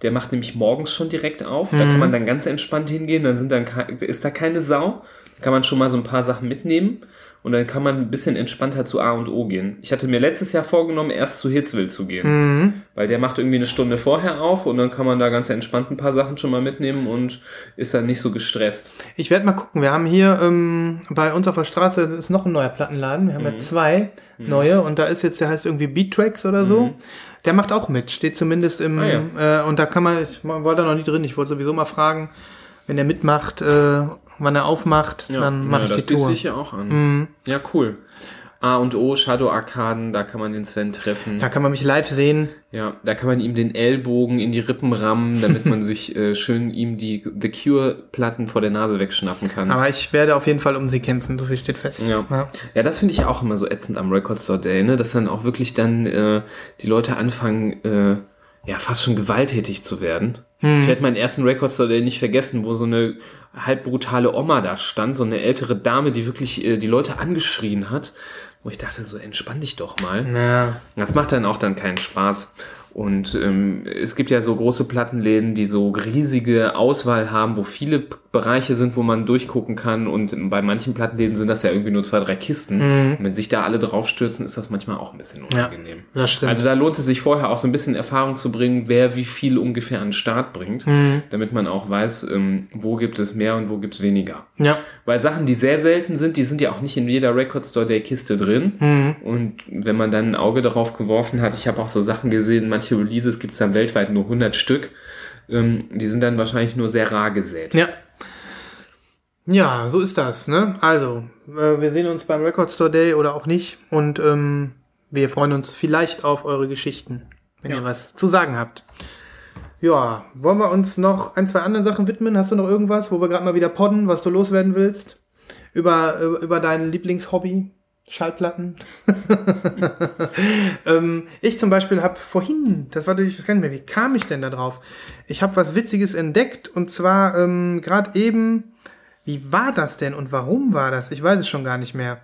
Der macht nämlich morgens schon direkt auf. Da kann man dann ganz entspannt hingehen. Dann sind dann ist da keine Sau. Da kann man schon mal so ein paar Sachen mitnehmen. Und dann kann man ein bisschen entspannter zu A und O gehen. Ich hatte mir letztes Jahr vorgenommen, erst zu Hitzville zu gehen. Weil der macht irgendwie eine Stunde vorher auf und dann kann man da ganz entspannt ein paar Sachen schon mal mitnehmen und ist dann nicht so gestresst. Ich werde mal gucken. Wir haben hier ähm, bei uns auf der Straße ist noch ein neuer Plattenladen. Wir haben Mhm. ja zwei neue und da ist jetzt, der heißt irgendwie Beat Tracks oder so. Der macht auch mit, steht zumindest im, Mhm. Ah, äh, und da kann man, ich war da noch nie drin, ich wollte sowieso mal fragen, wenn er mitmacht, äh, wann er aufmacht, dann mache ja, ich die das Tour. Mhm. ich ja auch an. Ja, cool. A und O, Shadow Arkaden, da kann man den Sven treffen. Da kann man mich live sehen. Ja, da kann man ihm den Ellbogen in die Rippen rammen, damit man <laughs> sich äh, schön ihm die The Cure-Platten vor der Nase wegschnappen kann. Aber ich werde auf jeden Fall um sie kämpfen, so viel steht fest. Ja. Ja, das finde ich auch immer so ätzend am Record Store Day, ne? dass dann auch wirklich dann äh, die Leute anfangen, äh, ja, fast schon gewalttätig zu werden. Ich werde meinen ersten Record Store Day nicht vergessen, wo so eine halb brutale Oma da stand, so eine ältere Dame, die wirklich äh, die Leute angeschrien hat, wo ich dachte, so entspann dich doch mal. Ja. Das macht dann auch dann keinen Spaß. Und ähm, es gibt ja so große Plattenläden, die so riesige Auswahl haben, wo viele P Bereiche sind, wo man durchgucken kann. Und bei manchen Plattenläden sind das ja irgendwie nur zwei, drei Kisten. Und wenn sich da alle draufstürzen, ist das manchmal auch ein bisschen unangenehm. das stimmt. Also da lohnt es sich vorher auch so ein bisschen Erfahrung zu bringen, wer wie viel ungefähr an den Start bringt, damit man auch weiß, ähm, wo gibt es mehr und wo gibt es weniger. Ja. Weil Sachen, die sehr selten sind, die sind ja auch nicht in jeder Record Store Day Kiste drin. Und wenn man dann ein Auge darauf geworfen hat, ich habe auch so Sachen gesehen, manche Releases gibt es dann weltweit nur 100 Stück. Ähm, die sind dann wahrscheinlich nur sehr rar gesät. Ja. Ja, so ist das, ne? Also, äh, wir sehen uns beim Record Store Day oder auch nicht und ähm, wir freuen uns vielleicht auf eure Geschichten, wenn Ja. ihr was zu sagen habt. Ja, wollen wir uns noch ein, zwei anderen Sachen widmen? Hast du noch irgendwas, wo wir gerade mal wieder podden, was du loswerden willst? Über, über, über dein Lieblingshobby? Schallplatten? <laughs> ähm, ich zum Beispiel habe vorhin, das war ich weiß gar nicht mehr, wie kam ich denn da drauf? Ich habe was Witziges entdeckt und zwar ähm, gerade eben, wie war das denn und warum war das? Ich weiß es schon gar nicht mehr.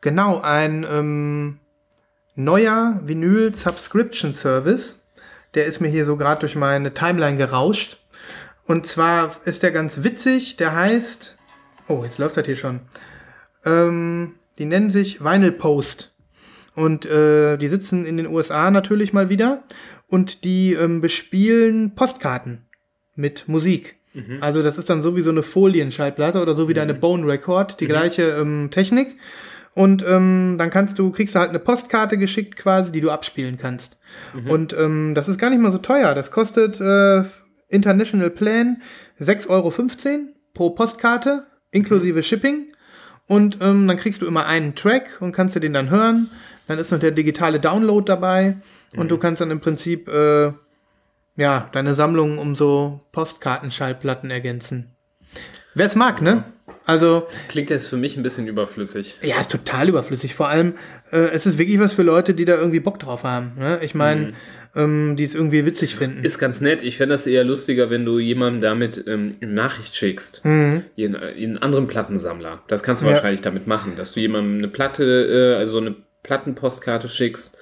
Genau, ein ähm, neuer Vinyl Subscription Service. Der ist mir hier so gerade durch meine Timeline gerauscht. Und zwar ist der ganz witzig. Der heißt, oh, jetzt läuft das hier schon. Ähm, die nennen sich Vinyl Post. Und äh, die sitzen in den USA natürlich mal wieder. Und die ähm, bespielen Postkarten mit Musik. Also das ist dann so wie so eine Folienschallplatte oder so wie deine Bone Record, die gleiche ähm, Technik. Und ähm, dann kannst du, kriegst du halt eine Postkarte geschickt quasi, die du abspielen kannst. Und ähm, das ist gar nicht mal so teuer. Das kostet äh, International Plan 6,15 Euro pro Postkarte, inklusive Shipping. Und ähm, dann kriegst du immer einen Track und kannst du den dann hören. Dann ist noch der digitale Download dabei. Und du kannst dann im Prinzip äh, ja, deine Sammlung um so Postkartenschallplatten ergänzen. Wer es mag, ne? Also, Klingt jetzt für mich ein bisschen überflüssig. ja, ist total überflüssig. Vor allem, äh, es ist wirklich was für Leute, die da irgendwie Bock drauf haben. Ne? Ich meine, ähm, die es irgendwie witzig finden. Ist ganz nett. Ich fände das eher lustiger, wenn du jemandem damit ähm, eine Nachricht schickst. Mhm. In, in einen anderen Plattensammler. Das kannst du Ja. wahrscheinlich damit machen, dass du jemandem eine Platte, äh, also eine Plattenpostkarte schickst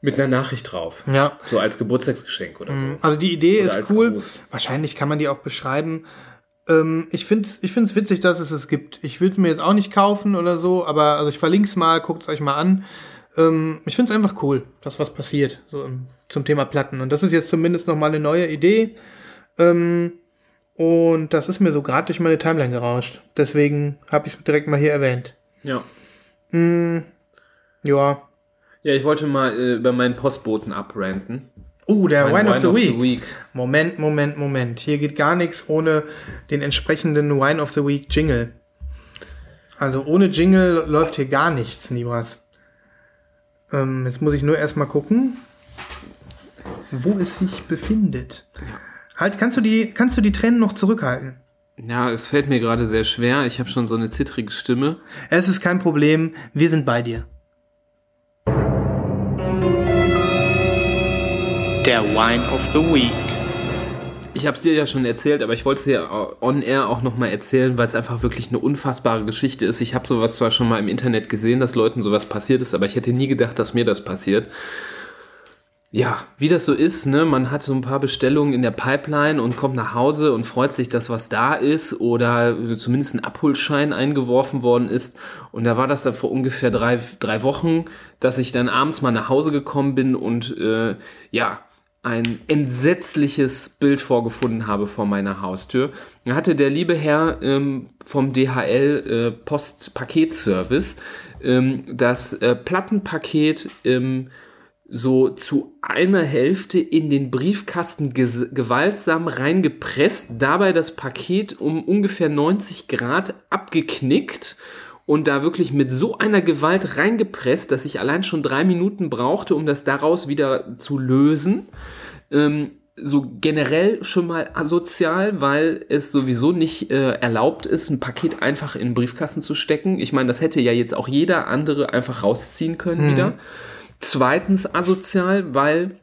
mit einer Nachricht drauf. Mhm. Ja. So als Geburtstagsgeschenk oder so. Also die Idee Oder ist cool. Gruß. Wahrscheinlich kann man die auch beschreiben. Ähm, ich finde es ich find's witzig, dass es es gibt. Ich will mir jetzt auch nicht kaufen oder so, aber also ich verlinke es mal, guckt es euch mal an. Ähm, ich finde es einfach cool, dass was passiert so im, zum Thema Platten. Und das ist jetzt zumindest noch mal eine neue Idee. Ähm, und das ist mir so gerade durch meine Timeline gerauscht. Deswegen habe ich es direkt mal hier erwähnt. Ja. Ja. Ja, ich wollte mal äh, über meinen Postboten abranten. Uh, der Mein Wine, of, the, Week. Moment, Moment, Moment. Hier geht gar nichts ohne den entsprechenden Wine of the Week Jingle. Also ohne Jingle läuft hier gar nichts, Nibras. Ähm, jetzt muss ich nur erstmal gucken, wo es sich befindet. Halt, kannst du die, kannst du die Tränen noch zurückhalten? Ja, es fällt mir gerade sehr schwer. Ich habe schon so eine zittrige Stimme. Es ist kein Problem, wir sind bei dir. Der Wine of the Week. Ich habe es dir ja schon erzählt, aber ich wollte es dir on air auch nochmal erzählen, weil es einfach wirklich eine unfassbare Geschichte ist. Ich habe sowas zwar schon mal im Internet gesehen, dass Leuten sowas passiert ist, aber ich hätte nie gedacht, dass mir das passiert. Ja, wie das so ist, ne? Man hat so ein paar Bestellungen in der Pipeline und kommt nach Hause und freut sich, dass was da ist oder zumindest ein Abholschein eingeworfen worden ist. Und da war das dann vor ungefähr drei, drei Wochen, dass ich dann abends mal nach Hause gekommen bin und äh, ja, ein entsetzliches Bild vorgefunden habe vor meiner Haustür. Da hatte der liebe Herr ähm, vom DHL äh, Postpaketservice ähm, das äh, Plattenpaket ähm, so zu einer Hälfte in den Briefkasten gewaltsam reingepresst, dabei das Paket um ungefähr 90 Grad abgeknickt und da wirklich mit so einer Gewalt reingepresst, dass ich allein schon drei Minuten brauchte, um das daraus wieder zu lösen. Ähm, so generell schon mal asozial, weil es sowieso nicht äh, erlaubt ist, ein Paket einfach in den Briefkasten zu stecken. Ich meine, das hätte ja jetzt auch jeder andere einfach rausziehen können wieder. Zweitens asozial, weil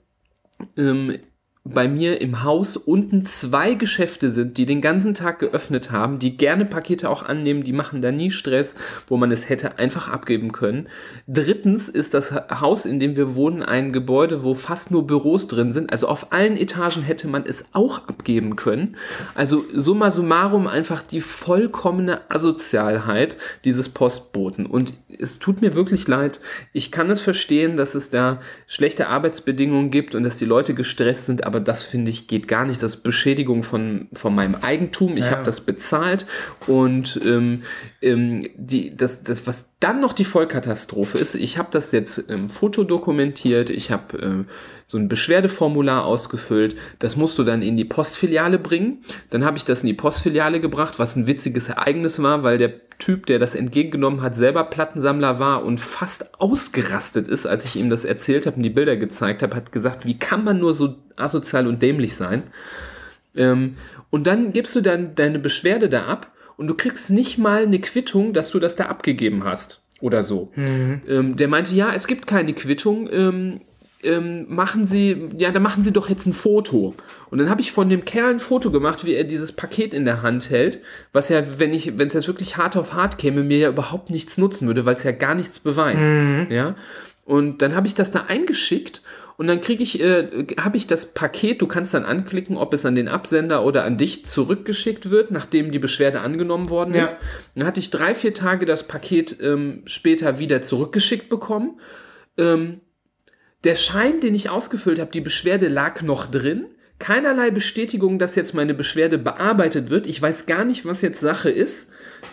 ähm, bei mir im Haus unten zwei Geschäfte sind, die den ganzen Tag geöffnet haben, die gerne Pakete auch annehmen, die machen da nie Stress, wo man es hätte einfach abgeben können. Drittens ist das Haus, in dem wir wohnen, ein Gebäude, wo fast nur Büros drin sind. Also auf allen Etagen hätte man es auch abgeben können. Also summa summarum einfach die vollkommene Asozialheit dieses Postboten. Und es tut mir wirklich leid. Ich kann es verstehen, dass es da schlechte Arbeitsbedingungen gibt und dass die Leute gestresst sind, aber das finde ich geht gar nicht. Das ist Beschädigung von, von meinem Eigentum. Ich Ja. habe das bezahlt und ähm, ähm, die, das, das, was dann noch die Vollkatastrophe ist, ich habe das jetzt im Foto dokumentiert, ich habe äh, so ein Beschwerdeformular ausgefüllt, das musst du dann in die Postfiliale bringen. Dann habe ich das in die Postfiliale gebracht, was ein witziges Ereignis war, weil der Typ, der das entgegengenommen hat, selber Plattensammler war und fast ausgerastet ist, als ich ihm das erzählt habe und die Bilder gezeigt habe, hat gesagt, wie kann man nur so asozial und dämlich sein? Ähm, und dann gibst du dann deine Beschwerde da ab und du kriegst nicht mal eine Quittung, dass du das da abgegeben hast oder so. Ähm, der meinte, ja, es gibt keine Quittung. Ähm, ähm, machen Sie, ja, dann machen Sie doch jetzt ein Foto. Und dann habe ich von dem Kerl ein Foto gemacht, wie er dieses Paket in der Hand hält, was ja, wenn ich, wenn es jetzt wirklich hart auf hart käme, mir ja überhaupt nichts nutzen würde, weil es ja gar nichts beweist. Ja. Und dann habe ich das da eingeschickt und dann kriege ich, äh, habe ich das Paket, du kannst dann anklicken, ob es an den Absender oder an dich zurückgeschickt wird, nachdem die Beschwerde angenommen worden Ja. ist. Dann hatte ich drei, vier Tage das Paket ähm, später wieder zurückgeschickt bekommen. Ähm, der Schein, den ich ausgefüllt habe, die Beschwerde lag noch drin. Keinerlei Bestätigung, dass jetzt meine Beschwerde bearbeitet wird. Ich weiß gar nicht, was jetzt Sache ist.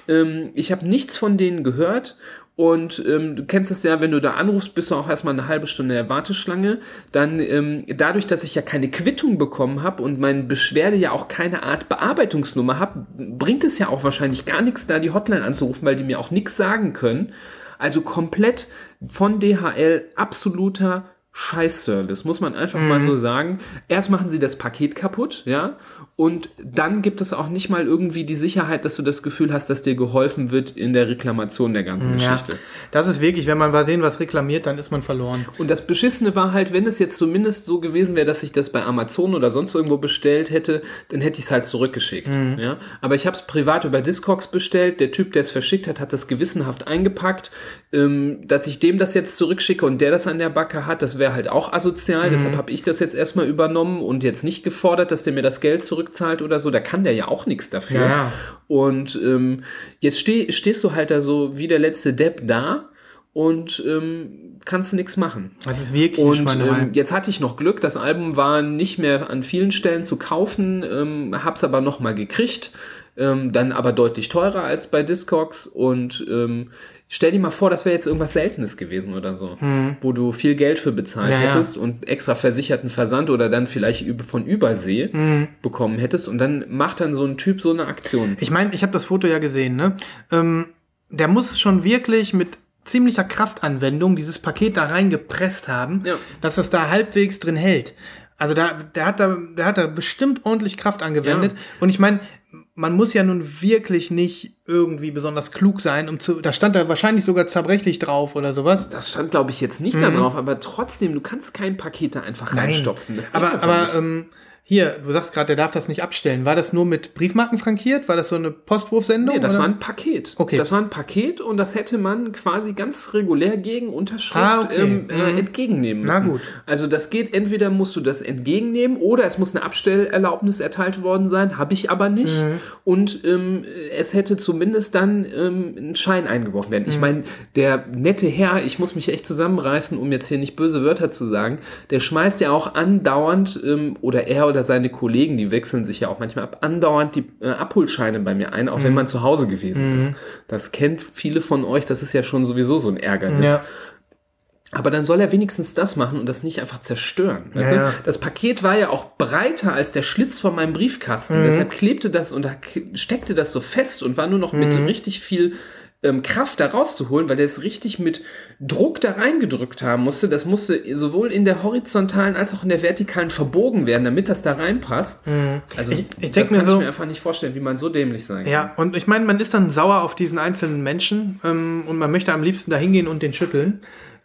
Ähm, ich habe nichts von denen gehört. Und ähm, du kennst das ja, wenn du da anrufst, bist du auch erstmal eine halbe Stunde in der Warteschlange. Dann ähm, dadurch, dass ich ja keine Quittung bekommen habe und meine Beschwerde ja auch keine Art Bearbeitungsnummer habe, bringt es ja auch wahrscheinlich gar nichts, da die Hotline anzurufen, weil die mir auch nichts sagen können. Also komplett von DHL absoluter Scheißservice, muss man einfach mal so sagen. Erst machen sie das Paket kaputt, ja, und dann gibt es auch nicht mal irgendwie die Sicherheit, dass du das Gefühl hast, dass dir geholfen wird in der Reklamation der ganzen Ja, Geschichte. das ist wirklich, wenn man bei denen was reklamiert, dann ist man verloren. Und das Beschissene war halt, wenn es jetzt zumindest so gewesen wäre, dass ich das bei Amazon oder sonst irgendwo bestellt hätte, dann hätte ich es halt zurückgeschickt. Ja? Aber ich habe es privat über Discogs bestellt. Der Typ, der es verschickt hat, hat das gewissenhaft eingepackt. Ähm, dass ich dem das jetzt zurückschicke und der das an der Backe hat, das wäre halt auch asozial. Deshalb habe ich das jetzt erstmal übernommen und jetzt nicht gefordert, dass der mir das Geld zurückzahlt oder so. Da kann der ja auch nichts dafür. Ja. Und ähm, jetzt steh, stehst du halt da so wie der letzte Depp da und ähm, kannst nichts machen. Das ist wirklich Und ähm, jetzt hatte ich noch Glück, das Album war nicht mehr an vielen Stellen zu kaufen, ähm, hab's aber noch mal gekriegt, ähm, dann aber deutlich teurer als bei Discogs und ähm, stell dir mal vor, das wäre jetzt irgendwas Seltenes gewesen oder so, wo du viel Geld für bezahlt Hm. Ja, ja. hättest und extra versicherten Versand oder dann vielleicht von Übersee Hm. bekommen hättest und dann macht dann so ein Typ so eine Aktion. Ich meine, ich habe das Foto ja gesehen, ne? Ähm, der muss schon wirklich mit ziemlicher Kraftanwendung dieses Paket da reingepresst haben, Ja. dass das da halbwegs drin hält. Also da, der hat da, der hat da bestimmt ordentlich Kraft angewendet. Ja. Und ich meine, man muss ja nun wirklich nicht irgendwie besonders klug sein, um zu, da stand da wahrscheinlich sogar zerbrechlich drauf oder sowas. Das stand, glaube ich, jetzt nicht da drauf, aber trotzdem, du kannst kein Paket da einfach reinstopfen. Das geht aber aber ähm, Hier, du sagst gerade, der darf das nicht abstellen. War das nur mit Briefmarken frankiert? War das so eine Postwurfsendung? Nee, das oder? war ein Paket. Okay. Das war ein Paket und das hätte man quasi ganz regulär gegen Unterschrift Ah, okay. ähm, äh, Mhm. entgegennehmen Na müssen. gut. Also das geht, entweder musst du das entgegennehmen oder es muss eine Abstellerlaubnis erteilt worden sein, habe ich aber nicht. Mhm. Und ähm, es hätte zumindest dann ähm, ein Schein eingeworfen werden. Mhm. Ich meine, der nette Herr, ich muss mich echt zusammenreißen, um jetzt hier nicht böse Wörter zu sagen, der schmeißt ja auch andauernd, ähm, oder er oder seine Kollegen, die wechseln sich ja auch manchmal ab, andauernd die äh, Abholscheine bei mir ein, auch Mhm. wenn man zu Hause gewesen ist. Das kennt viele von euch, das ist ja schon sowieso so ein Ärgernis. Ja. Aber dann soll er wenigstens das machen und das nicht einfach zerstören. Ja, ja. Das Paket war ja auch breiter als der Schlitz von meinem Briefkasten. Deshalb klebte das und da steckte das so fest und war nur noch mit richtig viel ähm, Kraft da rauszuholen, weil der es richtig mit Druck da reingedrückt haben musste. Das musste sowohl in der horizontalen als auch in der vertikalen verbogen werden, damit das da reinpasst. Also Ich- ich das denk mir kann so- ich mir einfach nicht vorstellen, wie man so dämlich sein kann. Ja, und ich meine, man ist dann sauer auf diesen einzelnen Menschen ähm, und man möchte am liebsten da hingehen und den schütteln.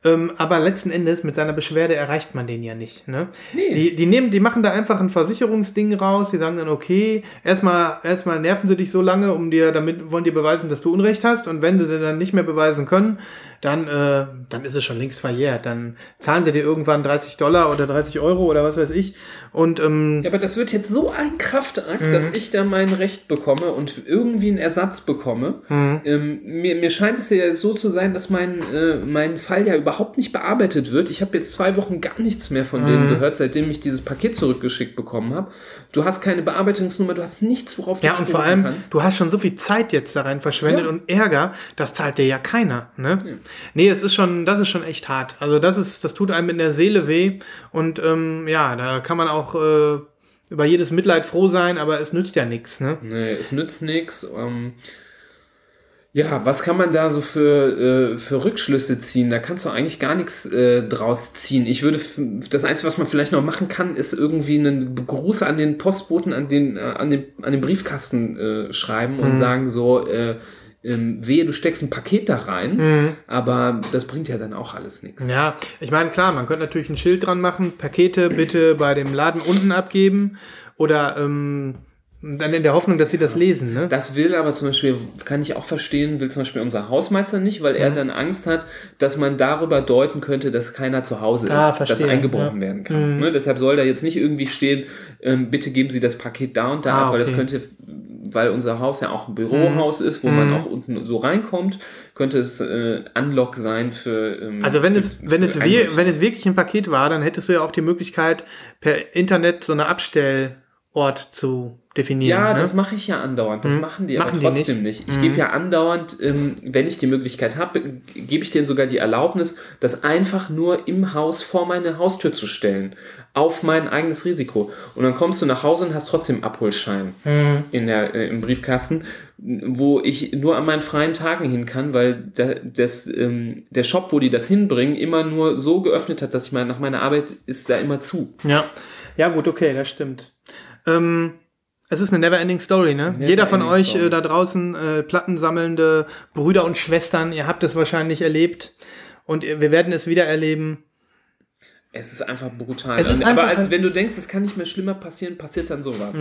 Ähm, aber letzten Endes mit seiner Beschwerde erreicht man den ja nicht. Ne? Nee. Die, die, nehmen, die machen da einfach ein Versicherungsding raus. Die sagen dann, okay, erstmal, erstmal nerven sie dich so lange, um dir, damit wollen dir beweisen, dass du Unrecht hast. Und wenn sie dir dann nicht mehr beweisen können, dann, äh, dann ist es schon längst verjährt. Dann zahlen sie dir irgendwann 30 Dollar oder 30 Euro oder was weiß ich. Und ähm, Ja, aber das wird jetzt so ein Kraftakt, Mhm. dass ich da mein Recht bekomme und irgendwie einen Ersatz bekomme. Mhm. Ähm, mir, mir scheint es ja so zu sein, dass mein, äh, mein Fall ja überhaupt nicht bearbeitet wird. Ich habe jetzt zwei Wochen gar nichts mehr von Mhm. denen gehört, seitdem ich dieses Paket zurückgeschickt bekommen habe. Du hast keine Bearbeitungsnummer, du hast nichts, worauf du Ja, und vor allem, kannst. du hast schon so viel Zeit jetzt da rein verschwendet Ja. und Ärger, das zahlt dir ja keiner, ne? Nee, es ist schon, das ist schon echt hart. Also das ist, das tut einem in der Seele weh und ähm, ja, da kann man auch äh, über jedes Mitleid froh sein, aber es nützt ja nichts, ne? Nee, es nützt nichts. Ähm, ja, was kann man da so für, äh, für Rückschlüsse ziehen? Da kannst du eigentlich gar nichts äh, draus ziehen. Ich würde, das Einzige, was man vielleicht noch machen kann, ist irgendwie einen Gruß an den Postboten, an den, äh, an den, an den Briefkasten äh, schreiben und sagen so, äh, ähm, wehe, du steckst ein Paket da rein, aber das bringt ja dann auch alles nichts. Ja, ich meine, klar, man könnte natürlich ein Schild dran machen, Pakete bitte bei dem Laden unten abgeben oder ähm, dann in der Hoffnung, dass sie das lesen, ne? Das will aber zum Beispiel, kann ich auch verstehen, will zum Beispiel unser Hausmeister nicht, weil Mhm. er dann Angst hat, dass man darüber deuten könnte, dass keiner zu Hause ist, Ah, verstehe, dass eingebrochen ja. Mhm. werden kann. Ne? Deshalb soll da jetzt nicht irgendwie stehen, ähm, bitte geben Sie das Paket da und da Ah, ab, weil das okay. könnte, weil unser Haus ja auch ein Bürohaus Mhm. ist, wo man auch unten so reinkommt, könnte es äh, Unlock sein für. Ähm, Also wenn für, es, wenn es, wir, wenn es wirklich ein Paket war, dann hättest du ja auch die Möglichkeit, per Internet so eine Abstellort zu definieren. Ja, ne? das mache ich ja andauernd. Das Mhm. machen die Machen aber die trotzdem nicht. Ich gebe ja andauernd, ähm, wenn ich die Möglichkeit habe, gebe ich denen sogar die Erlaubnis, das einfach nur im Haus vor meine Haustür zu stellen. Auf mein eigenes Risiko. Und dann kommst du nach Hause und hast trotzdem Abholschein in der, äh, im Briefkasten, wo ich nur an meinen freien Tagen hin kann, weil da, das, ähm, der Shop, wo die das hinbringen, immer nur so geöffnet hat, dass ich mal nach meiner Arbeit ist da immer zu. Ja. Ja, gut, okay, das stimmt. Ähm, es ist eine never-ending Story, ne? Jeder von euch äh, da draußen, äh, plattensammelnde Brüder und Schwestern, ihr habt es wahrscheinlich erlebt und ihr- wir werden es wieder erleben. Es ist einfach brutal. Es ist aber einfach- als, wenn du denkst, es kann nicht mehr schlimmer passieren, passiert dann sowas.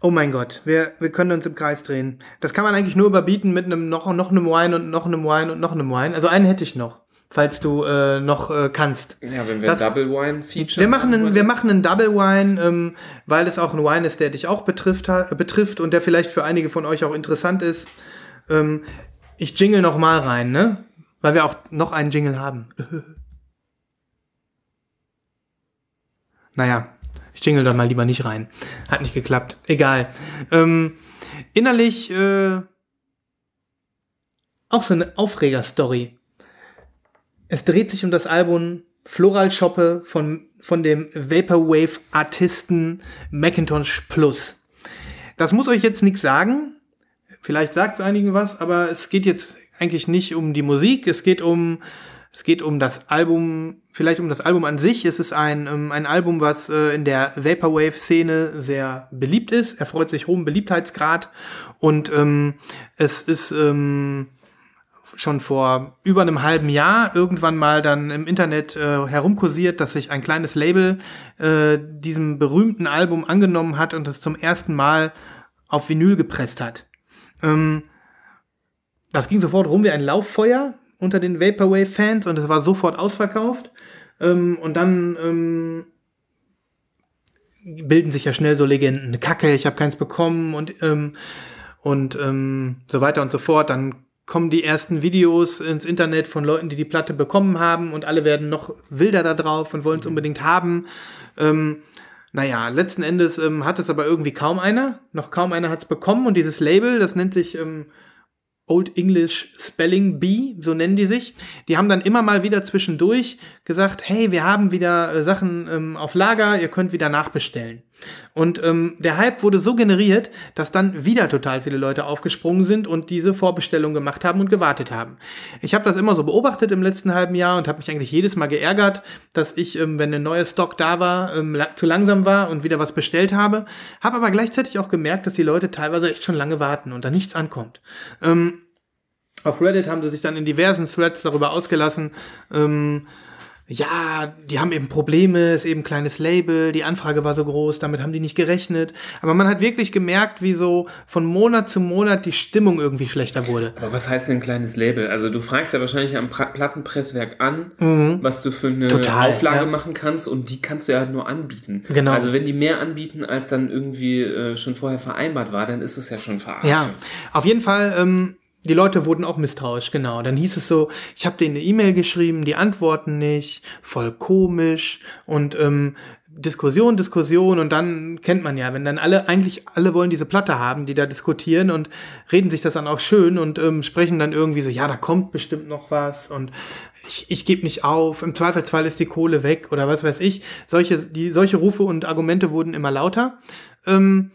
Oh mein Gott, wir, wir können uns im Kreis drehen. Das kann man eigentlich nur überbieten mit einem noch, noch einem Wine und noch einem Wine und noch einem Wine. Also einen hätte ich noch, falls du äh, noch äh, kannst. Ja, wenn wir Das- Double Wine Feature Wir machen einen, wir machen einen Double Wine, ähm, weil es auch ein Wine ist, der dich auch betrifft, äh, betrifft und der vielleicht für einige von euch auch interessant ist. Ähm, ich jingle noch mal rein, ne? Weil wir auch noch einen Jingle haben. <laughs> naja, ich jingle doch mal lieber nicht rein. Hat nicht geklappt. Egal. Ähm, innerlich äh, auch so eine Aufreger-Story. Es dreht sich um das Album Floral Shoppe von, von dem Vaporwave-Artisten Macintosh Plus. Das muss euch jetzt nichts sagen. Vielleicht sagt es einigen was, aber es geht jetzt eigentlich nicht um die Musik. Es geht um, es geht um das Album, vielleicht um das Album an sich. Es ist ein, ähm, ein Album, was äh, in der Vaporwave-Szene sehr beliebt ist. Er freut sich hohem Beliebtheitsgrad und ähm, es ist ähm, schon vor über einem halben Jahr irgendwann mal dann im Internet äh, herumkursiert, dass sich ein kleines Label äh, diesem berühmten Album angenommen hat und es zum ersten Mal auf Vinyl gepresst hat. Ähm, das ging sofort rum wie ein Lauffeuer unter den Vaporwave-Fans und es war sofort ausverkauft. Ähm, und dann ähm, bilden sich ja schnell so Legenden. Kacke, ich habe keins bekommen und ähm, und ähm, so weiter und so fort. Dann kommen die ersten Videos ins Internet von Leuten, die die Platte bekommen haben und alle werden noch wilder da drauf und wollen es unbedingt haben. Ähm, naja, letzten Endes ähm, hat es aber irgendwie kaum einer. Noch kaum einer hat es bekommen und dieses Label, das nennt sich ähm, Old English Spelling Bee, so nennen die sich. Die haben dann immer mal wieder zwischendurch gesagt, hey, wir haben wieder äh, Sachen ähm, auf Lager, ihr könnt wieder nachbestellen. Und ähm, der Hype wurde so generiert, dass dann wieder total viele Leute aufgesprungen sind und diese Vorbestellung gemacht haben und gewartet haben. Ich habe das immer so beobachtet im letzten halben Jahr und habe mich eigentlich jedes Mal geärgert, dass ich, ähm, wenn ein neuer Stock da war, ähm, la zu langsam war und wieder was bestellt habe. Habe aber gleichzeitig auch gemerkt, dass die Leute teilweise echt schon lange warten und da nichts ankommt. Ähm, auf Reddit haben sie sich dann in diversen Threads darüber ausgelassen, ähm, ja, die haben eben Probleme, ist eben ein kleines Label, die Anfrage war so groß, damit haben die nicht gerechnet. Aber man hat wirklich gemerkt, wie so von Monat zu Monat die Stimmung irgendwie schlechter wurde. Aber was heißt denn ein kleines Label? Also du fragst ja wahrscheinlich am Plattenpresswerk an, Mhm. was du für eine Total, Auflage ja. machen kannst und die kannst du ja nur anbieten. Genau. Also wenn die mehr anbieten, als dann irgendwie äh, schon vorher vereinbart war, dann ist es ja schon verarscht. Ja, auf jeden Fall, ähm, die Leute wurden auch misstrauisch, genau. Dann hieß es so, ich habe denen eine E-Mail geschrieben, die antworten nicht, voll komisch und ähm, Diskussion, Diskussion und dann kennt man ja, wenn dann alle, eigentlich alle wollen diese Platte haben, die da diskutieren und reden sich das dann auch schön und ähm, sprechen dann irgendwie so, ja, da kommt bestimmt noch was und ich, ich gebe nicht auf, im Zweifelsfall ist die Kohle weg oder was weiß ich. Solche, die, solche Rufe und Argumente wurden immer lauter. Ähm,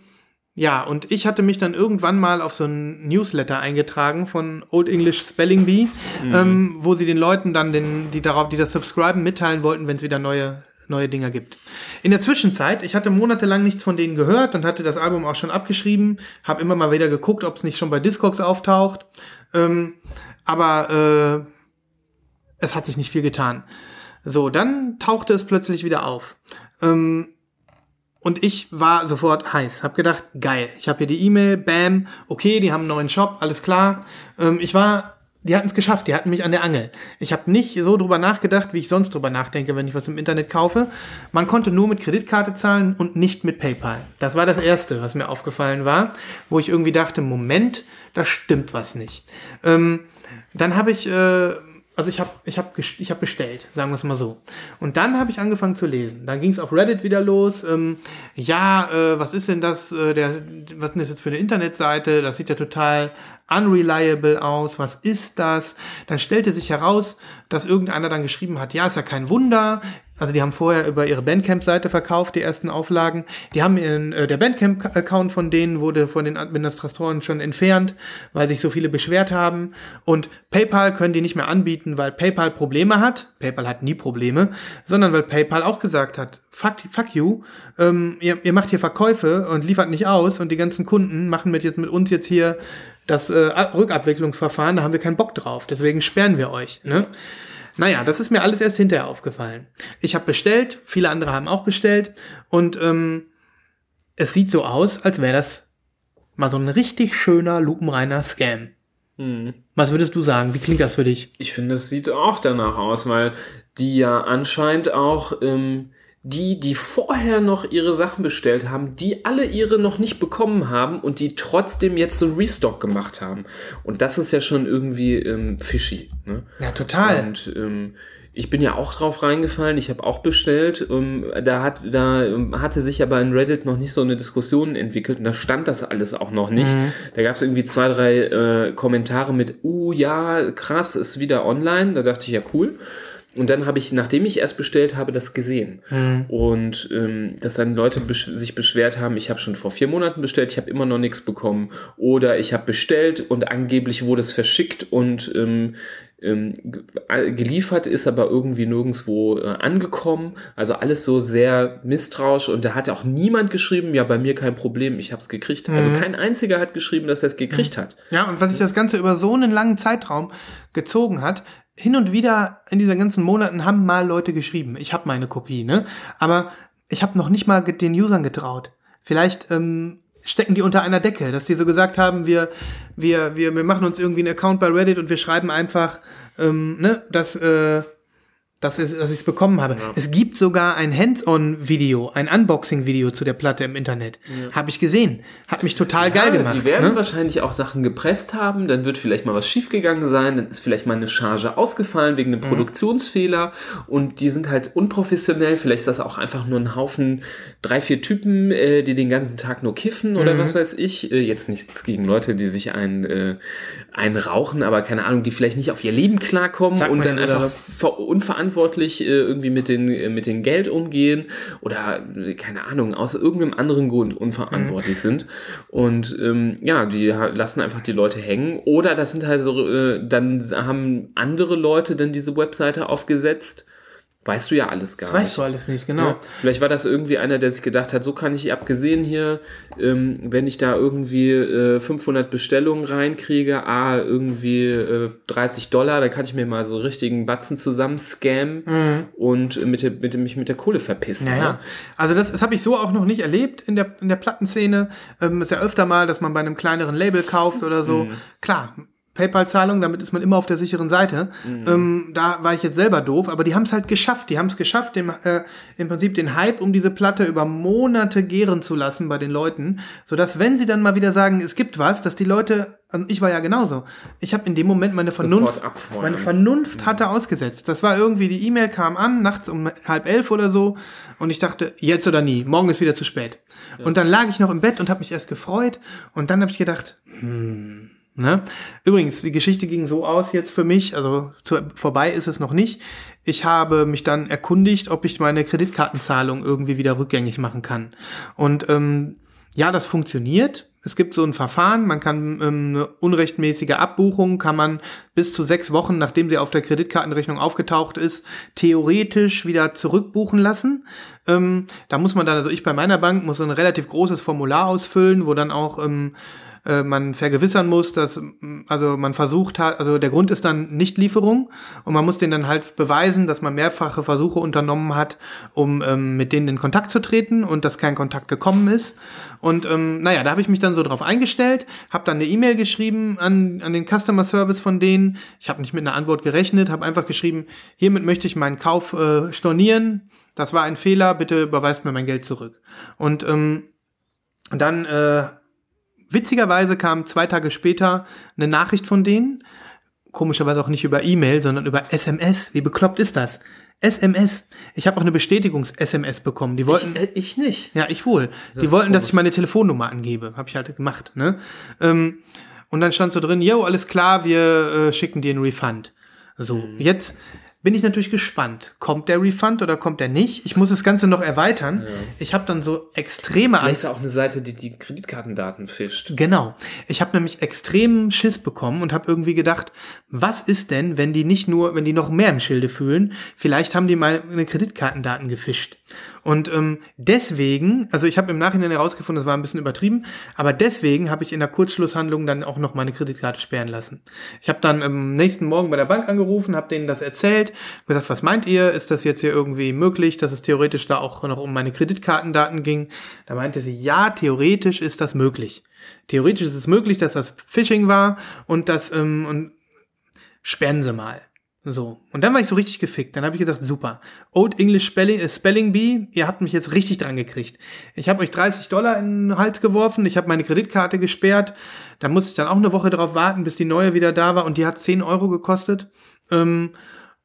ja, und ich hatte mich dann irgendwann mal auf so ein Newsletter eingetragen von Old English Spelling Bee, ähm, wo sie den Leuten dann, den, die darauf, die das subscriben, mitteilen wollten, wenn es wieder neue, neue Dinger gibt. In der Zwischenzeit, ich hatte monatelang nichts von denen gehört und hatte das Album auch schon abgeschrieben, habe immer mal wieder geguckt, ob es nicht schon bei Discogs auftaucht. Ähm, aber äh, es hat sich nicht viel getan. So, dann tauchte es plötzlich wieder auf. Ähm, und ich war sofort heiß, hab gedacht, geil, ich habe hier die E-Mail, bam, okay, die haben einen neuen Shop, alles klar. Ähm, ich war, die hatten es geschafft, die hatten mich an der Angel. Ich habe nicht so drüber nachgedacht, wie ich sonst drüber nachdenke, wenn ich was im Internet kaufe. Man konnte nur mit Kreditkarte zahlen und nicht mit PayPal. Das war das Erste, was mir aufgefallen war, wo ich irgendwie dachte, Moment, da stimmt was nicht. Ähm, dann habe ich äh, also ich habe ich hab, ich hab bestellt, sagen wir es mal so. Und dann habe ich angefangen zu lesen. Dann ging es auf Reddit wieder los. Ähm, ja, äh, was ist denn das? Äh, der, was ist denn das jetzt für eine Internetseite? Das sieht ja total unreliable aus. Was ist das? Dann stellte sich heraus, dass irgendeiner dann geschrieben hat, ja, ist ja kein Wunder. Also die haben vorher über ihre Bandcamp-Seite verkauft, die ersten Auflagen. Die haben ihren, äh, der Bandcamp-Account von denen wurde von den Administratoren schon entfernt, weil sich so viele beschwert haben. Und PayPal können die nicht mehr anbieten, weil PayPal Probleme hat. PayPal hat nie Probleme, sondern weil PayPal auch gesagt hat, fuck, fuck you, ähm, ihr, ihr macht hier Verkäufe und liefert nicht aus und die ganzen Kunden machen mit, jetzt, mit uns jetzt hier das äh, Rückabwicklungsverfahren, da haben wir keinen Bock drauf. Deswegen sperren wir euch. Ne? Naja, das ist mir alles erst hinterher aufgefallen. Ich habe bestellt, viele andere haben auch bestellt und ähm, es sieht so aus, als wäre das mal so ein richtig schöner, lupenreiner Scam. Was würdest du sagen? Wie klingt das für dich? Ich finde, es sieht auch danach aus, weil die ja anscheinend auch ähm, die, die vorher noch ihre Sachen bestellt haben, die alle ihre noch nicht bekommen haben und die trotzdem jetzt so Restock gemacht haben. Und das ist ja schon irgendwie ähm, fishy. Ne? Ja, total. Und ähm, ich bin ja auch drauf reingefallen, ich habe auch bestellt. Ähm, da, hat, da ähm, hatte sich aber in Reddit noch nicht so eine Diskussion entwickelt und da stand das alles auch noch nicht. Da gab es irgendwie zwei, drei äh, Kommentare mit, uh ja, krass, ist wieder online. Da dachte ich, ja, cool. Und dann habe ich, nachdem ich erst bestellt habe, das gesehen. Und ähm, dass dann Leute besch sich beschwert haben, ich habe schon vor vier Monaten bestellt, ich habe immer noch nichts bekommen. Oder ich habe bestellt und angeblich wurde es verschickt und ähm, ähm, ge- äh, geliefert, ist aber irgendwie nirgendwo äh, angekommen. Also alles so sehr misstrauisch und da hat auch niemand geschrieben, ja, bei mir kein Problem, ich habe es gekriegt. Also kein einziger hat geschrieben, dass er es gekriegt hat. Ja, und was sich das Ganze über so einen langen Zeitraum gezogen hat, hin und wieder in diesen ganzen Monaten haben mal Leute geschrieben, ich habe meine Kopie, ne? Aber ich habe noch nicht mal den Usern getraut. Vielleicht ähm, stecken die unter einer Decke, dass die so gesagt haben, wir, wir, wir, wir machen uns irgendwie einen Account bei Reddit und wir schreiben einfach, ähm, ne, dass, äh, dass, es, dass ich es bekommen habe. Es gibt sogar ein Hands-on-Video, ein Unboxing-Video zu der Platte im Internet. Habe ich gesehen. Hat mich total geil Ja, gemacht. Die werden ne? wahrscheinlich auch Sachen gepresst haben, dann wird vielleicht mal was schiefgegangen sein, dann ist vielleicht mal eine Charge ausgefallen wegen einem Mhm. Produktionsfehler und die sind halt unprofessionell, vielleicht ist das auch einfach nur ein Haufen, drei, vier Typen, äh, die den ganzen Tag nur kiffen oder Mhm. was weiß ich. Äh, jetzt nichts gegen Leute, die sich ein, äh, einrauchen, aber keine Ahnung, die vielleicht nicht auf ihr Leben klarkommen Sagt und dann ja einfach unverantwortlich äh, irgendwie mit den, äh, mit den Geld umgehen oder äh, keine Ahnung, aus irgendeinem anderen Grund unverantwortlich sind. Und ähm, ja, die lassen einfach die Leute hängen. Oder das sind halt so, äh, dann haben andere Leute dann diese Webseite aufgesetzt. Weißt du ja alles gar nicht. Weißt du alles nicht, genau. Ja, vielleicht war das irgendwie einer, der sich gedacht hat, so kann ich abgesehen hier, ähm, wenn ich da irgendwie äh, 500 Bestellungen reinkriege, ah, irgendwie äh, 30 Dollar, dann kann ich mir mal so richtigen Batzen zusammen scammen und mit, der- mit, dem- mich mit der Kohle verpissen. Mhm. Ja, ja. ne? Also das, das habe ich so auch noch nicht erlebt in der, in der Plattenszene. Ähm, ist ja öfter mal, dass man bei einem kleineren Label kauft oder so. Mhm. Klar, PayPal-Zahlung, damit ist man immer auf der sicheren Seite. Mhm. Ähm, da war ich jetzt selber doof, aber die haben es halt geschafft. Die haben es geschafft, den, äh, im Prinzip den Hype um diese Platte über Monate gären zu lassen bei den Leuten, sodass wenn sie dann mal wieder sagen, es gibt was, dass die Leute, also ich war ja genauso. Ich habe in dem Moment meine Vernunft, meine Vernunft hatte ausgesetzt. Das war irgendwie, die E-Mail kam an, nachts um halb elf oder so, und ich dachte, jetzt oder nie, morgen ist wieder zu spät. Und dann lag ich noch im Bett und habe mich erst gefreut, und dann habe ich gedacht, hm, ne? Übrigens, die Geschichte ging so aus jetzt für mich, also zu, vorbei ist es noch nicht. Ich habe mich dann erkundigt, ob ich meine Kreditkartenzahlung irgendwie wieder rückgängig machen kann. Und ähm, ja, das funktioniert. Es gibt so ein Verfahren, man kann ähm, eine unrechtmäßige Abbuchung, kann man bis zu sechs Wochen, nachdem sie auf der Kreditkartenrechnung aufgetaucht ist, theoretisch wieder zurückbuchen lassen. Ähm, da muss man dann, also ich bei meiner Bank muss ein relativ großes Formular ausfüllen, wo dann auch ähm, äh, man vergewissern muss, dass also man versucht hat, also der Grund ist dann Nichtlieferung und man muss denen dann halt beweisen, dass man mehrfache Versuche unternommen hat, um ähm, mit denen in Kontakt zu treten und dass kein Kontakt gekommen ist. Und ähm, naja, da habe ich mich dann so drauf eingestellt, habe dann eine E-Mail geschrieben an, an den Customer Service von denen. Ich habe nicht mit einer Antwort gerechnet, habe einfach geschrieben, hiermit möchte ich meinen Kauf äh, stornieren. Das war ein Fehler, bitte überweist mir mein Geld zurück. Und ähm, dann äh, witzigerweise kam zwei Tage später eine Nachricht von denen. Komischerweise auch nicht über E-Mail, sondern über SMS. Wie bekloppt ist das? SMS. Ich habe auch eine Bestätigungs-SMS bekommen. Die wollten. Ich, äh, ich nicht. Ja, ich wohl. die ist wollten, dass ich meine Telefonnummer angebe. Habe ich halt gemacht, ne? Ähm, und dann stand so drin, yo, alles klar, wir äh, schicken dir einen Refund. So, Mhm. jetzt bin ich natürlich gespannt. Kommt der Refund oder kommt der nicht? Ich muss das Ganze noch erweitern. Ich habe dann so extreme Angst. ist auch eine Seite, die die Kreditkartendaten fischt. Genau. Ich habe nämlich extremen Schiss bekommen und habe irgendwie gedacht, was ist denn, wenn die nicht nur, wenn die noch mehr im Schilde fühlen, vielleicht haben die mal eine Kreditkartendaten gefischt. Und ähm, deswegen, also ich habe im Nachhinein herausgefunden, das war ein bisschen übertrieben, aber deswegen habe ich in der Kurzschlusshandlung dann auch noch meine Kreditkarte sperren lassen. Ich habe dann am nächsten Morgen bei der Bank angerufen, habe denen das erzählt, gesagt, was meint ihr? Ist das jetzt hier irgendwie möglich, dass es theoretisch da auch noch um meine Kreditkartendaten ging? Da meinte sie, ja, theoretisch ist das möglich. Theoretisch ist es möglich, dass das Phishing war und das ähm, und sperren Sie mal. So. Und dann war ich so richtig gefickt. Dann habe ich gesagt, super. Old English Spelling, äh, Spelling Bee, ihr habt mich jetzt richtig dran gekriegt. Ich habe euch 30 Dollar in den Hals geworfen, ich habe meine Kreditkarte gesperrt. Da musste ich dann auch eine Woche drauf warten, bis die neue wieder da war und die hat 10 Euro gekostet. Ähm,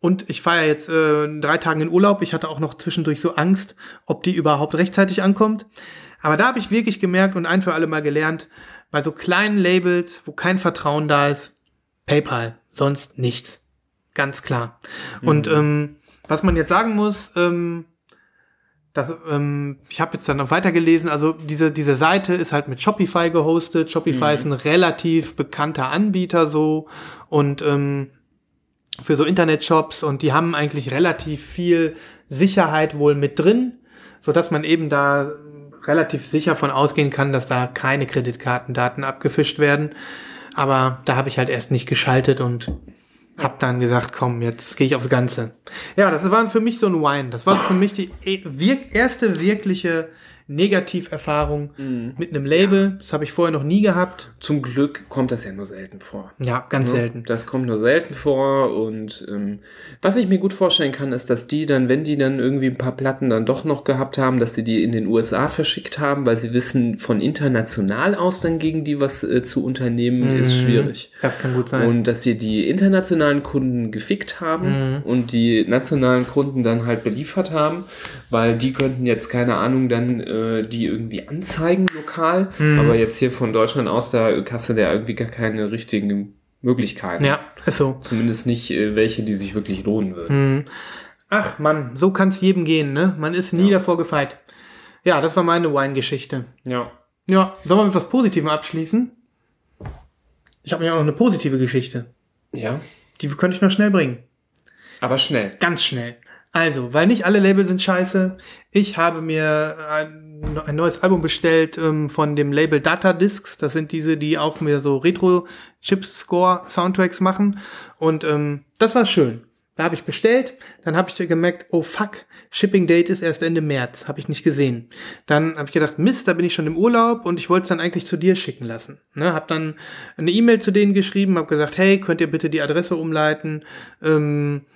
und ich fahre jetzt äh, drei Tagen in Urlaub. Ich hatte auch noch zwischendurch so Angst, ob die überhaupt rechtzeitig ankommt. Aber da habe ich wirklich gemerkt und ein für alle Mal gelernt, bei so kleinen Labels, wo kein Vertrauen da ist, PayPal, sonst nichts. Ganz klar. Und ähm, was man jetzt sagen muss, ähm, das, ähm, ich habe jetzt dann noch weitergelesen, also diese, diese Seite ist halt mit Shopify gehostet. Shopify ist ein relativ bekannter Anbieter so und ähm, für so Internetshops und die haben eigentlich relativ viel Sicherheit wohl mit drin, so dass man eben da relativ sicher von ausgehen kann, dass da keine Kreditkartendaten abgefischt werden. Aber da habe ich halt erst nicht geschaltet und hab dann gesagt, komm, jetzt gehe ich aufs Ganze. Ja, das war für mich so ein Wine. Das war für mich die e- erste wirkliche Negativerfahrung mit einem Label. Das habe ich vorher noch nie gehabt. Zum Glück kommt das ja nur selten vor. Ja, ganz Ne? selten. Das kommt nur selten vor und ähm, was ich mir gut vorstellen kann, ist, dass die dann, wenn die dann irgendwie ein paar Platten dann doch noch gehabt haben, dass die die in den USA verschickt haben, weil sie wissen, von international aus dann gegen die was äh, zu unternehmen, ist schwierig. Das kann gut sein. Und dass sie die internationalen Kunden gefickt haben und die nationalen Kunden dann halt beliefert haben, weil die könnten jetzt, keine Ahnung, dann äh, die irgendwie anzeigen lokal. Aber jetzt hier von Deutschland aus, da hast du da irgendwie gar keine richtigen Möglichkeiten. ja, ist so. Zumindest nicht äh, welche, die sich wirklich lohnen würden. Ach Mann, so kann es jedem gehen, ne? Man ist nie davor gefeit. Ja, das war meine Wine-Geschichte. Ja. Ja, sollen wir mit was Positivem abschließen? Ich habe mir auch noch eine positive Geschichte. Ja. Die könnte ich noch schnell bringen. Aber schnell. Ganz schnell. Also, weil nicht alle Label sind scheiße. Ich habe mir ein, ein neues Album bestellt ähm, von dem Label Data Discs. Das sind diese, die auch mir so Retro-Chip-Score-Soundtracks machen. Und ähm, das war schön. Da habe ich bestellt, dann habe ich gemerkt, oh fuck, Shipping Date ist erst Ende März, habe ich nicht gesehen. Dann habe ich gedacht, Mist, da bin ich schon im Urlaub und ich wollte es dann eigentlich zu dir schicken lassen. Ne, habe dann eine E-Mail zu denen geschrieben, habe gesagt, hey, könnt ihr bitte die Adresse umleiten ähm,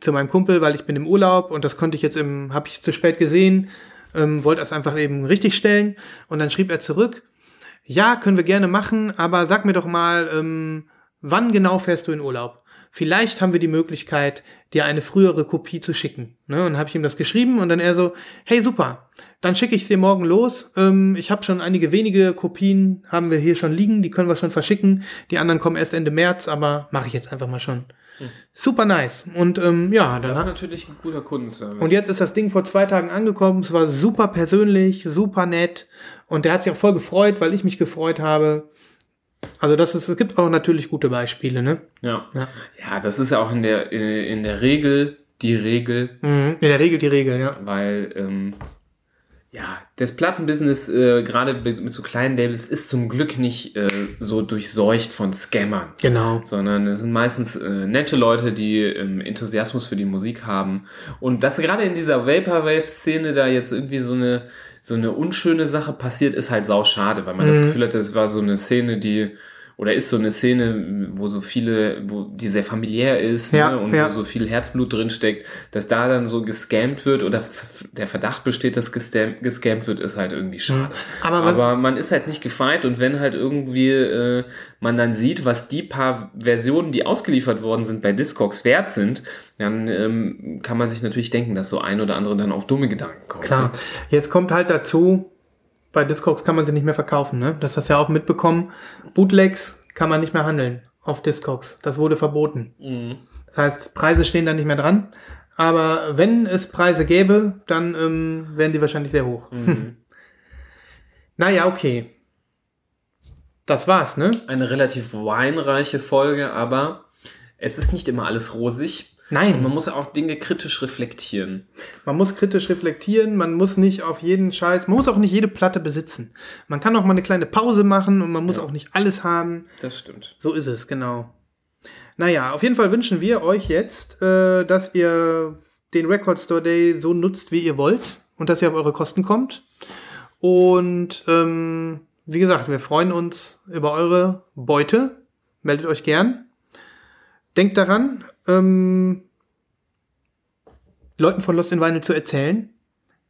zu meinem Kumpel, weil ich bin im Urlaub und das konnte ich jetzt im, habe ich zu spät gesehen, ähm, wollte das einfach eben richtig stellen und dann schrieb er zurück, ja, können wir gerne machen, aber sag mir doch mal, ähm, wann genau fährst du in Urlaub? Vielleicht haben wir die Möglichkeit, dir eine frühere Kopie zu schicken. Ne? Und habe ich ihm das geschrieben und dann er so, hey super, dann schicke ich dir morgen los. Ähm, ich habe schon einige wenige Kopien, haben wir hier schon liegen, die können wir schon verschicken. Die anderen kommen erst Ende März, aber mache ich jetzt einfach mal schon. Super nice. Und ähm, ja, dann Das ist natürlich ein guter Kundenservice. und jetzt ist das Ding vor zwei Tagen angekommen. Es war super persönlich, super nett. Und der hat sich auch voll gefreut, weil ich mich gefreut habe. Also das ist, es gibt auch natürlich gute Beispiele, ne? ja. Ja. ja. das ist ja auch in der, in, in der Regel die Regel, Mhm. In der Regel die Regel, ja. weil ähm, ja, das Plattenbusiness, äh, gerade mit, so kleinen Labels, ist zum Glück nicht äh, so durchseucht von Scammern. Genau. Sondern es sind meistens äh, nette Leute, die ähm, Enthusiasmus für die Musik haben. Und dass gerade in dieser Vaporwave-Szene da jetzt irgendwie so eine, so eine unschöne Sache passiert, ist halt sau schade, weil man das Gefühl hatte, es war so eine Szene, die oder ist so eine Szene, wo so viele, wo die sehr familiär ist Ja, ne, und ja. wo so viel Herzblut drin steckt, dass da dann so gescammt wird oder der Verdacht besteht, dass gescam- gescammt wird, ist halt irgendwie schade. Aber was- Aber man ist halt nicht gefeit und wenn halt irgendwie äh, man dann sieht, was die paar Versionen, die ausgeliefert worden sind, bei Discogs wert sind, dann ähm, kann man sich natürlich denken, dass so ein oder andere dann auf dumme Gedanken kommt. Klar. Jetzt kommt halt dazu, bei Discogs kann man sie nicht mehr verkaufen, ne? Das hast du ja auch mitbekommen. Bootlegs kann man nicht mehr handeln auf Discogs. Das wurde verboten. Das heißt, Preise stehen da nicht mehr dran. Aber wenn es Preise gäbe, dann ähm, wären die wahrscheinlich sehr hoch. <laughs> naja, okay. Das war's, ne? Eine relativ weinreiche Folge, aber es ist nicht immer alles rosig. Nein. Und man muss ja auch Dinge kritisch reflektieren. Man muss kritisch reflektieren, man muss nicht auf jeden Scheiß, man muss auch nicht jede Platte besitzen. Man kann auch mal eine kleine Pause machen und man muss auch nicht alles haben. Das stimmt. So ist es, genau. Naja, auf jeden Fall wünschen wir euch jetzt, äh, dass ihr den Record Store Day so nutzt, wie ihr wollt und dass ihr auf eure Kosten kommt. Und ähm, wie gesagt, wir freuen uns über eure Beute. Meldet euch gern. Denkt daran, ähm, Leuten von Lost in Vinyl zu erzählen,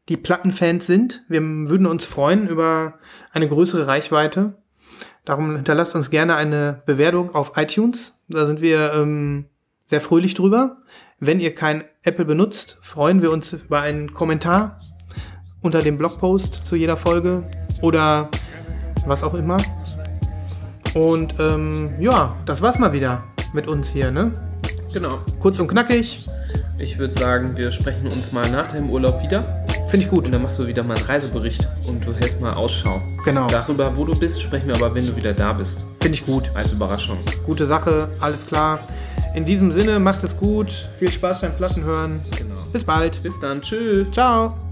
die Plattenfans sind. Wir würden uns freuen über eine größere Reichweite. Darum hinterlasst uns gerne eine Bewertung auf iTunes. Da sind wir ähm, sehr fröhlich drüber. Wenn ihr kein Apple benutzt, freuen wir uns über einen Kommentar unter dem Blogpost zu jeder Folge oder was auch immer. Und ähm, ja, das war's mal wieder mit uns hier, ne? Genau. Kurz und knackig, Ich würde sagen, wir sprechen uns mal nach deinem Urlaub wieder. finde ich gut. Und dann machst du wieder mal einen Reisebericht und du hältst mal Ausschau. Genau. Darüber, wo du bist, sprechen wir aber, wenn du wieder da bist. Finde ich gut. Als Überraschung. Gute Sache, alles klar. In diesem Sinne, macht es gut. Viel Spaß beim Plattenhören. Genau. Bis bald. Bis dann. Tschüss. Ciao.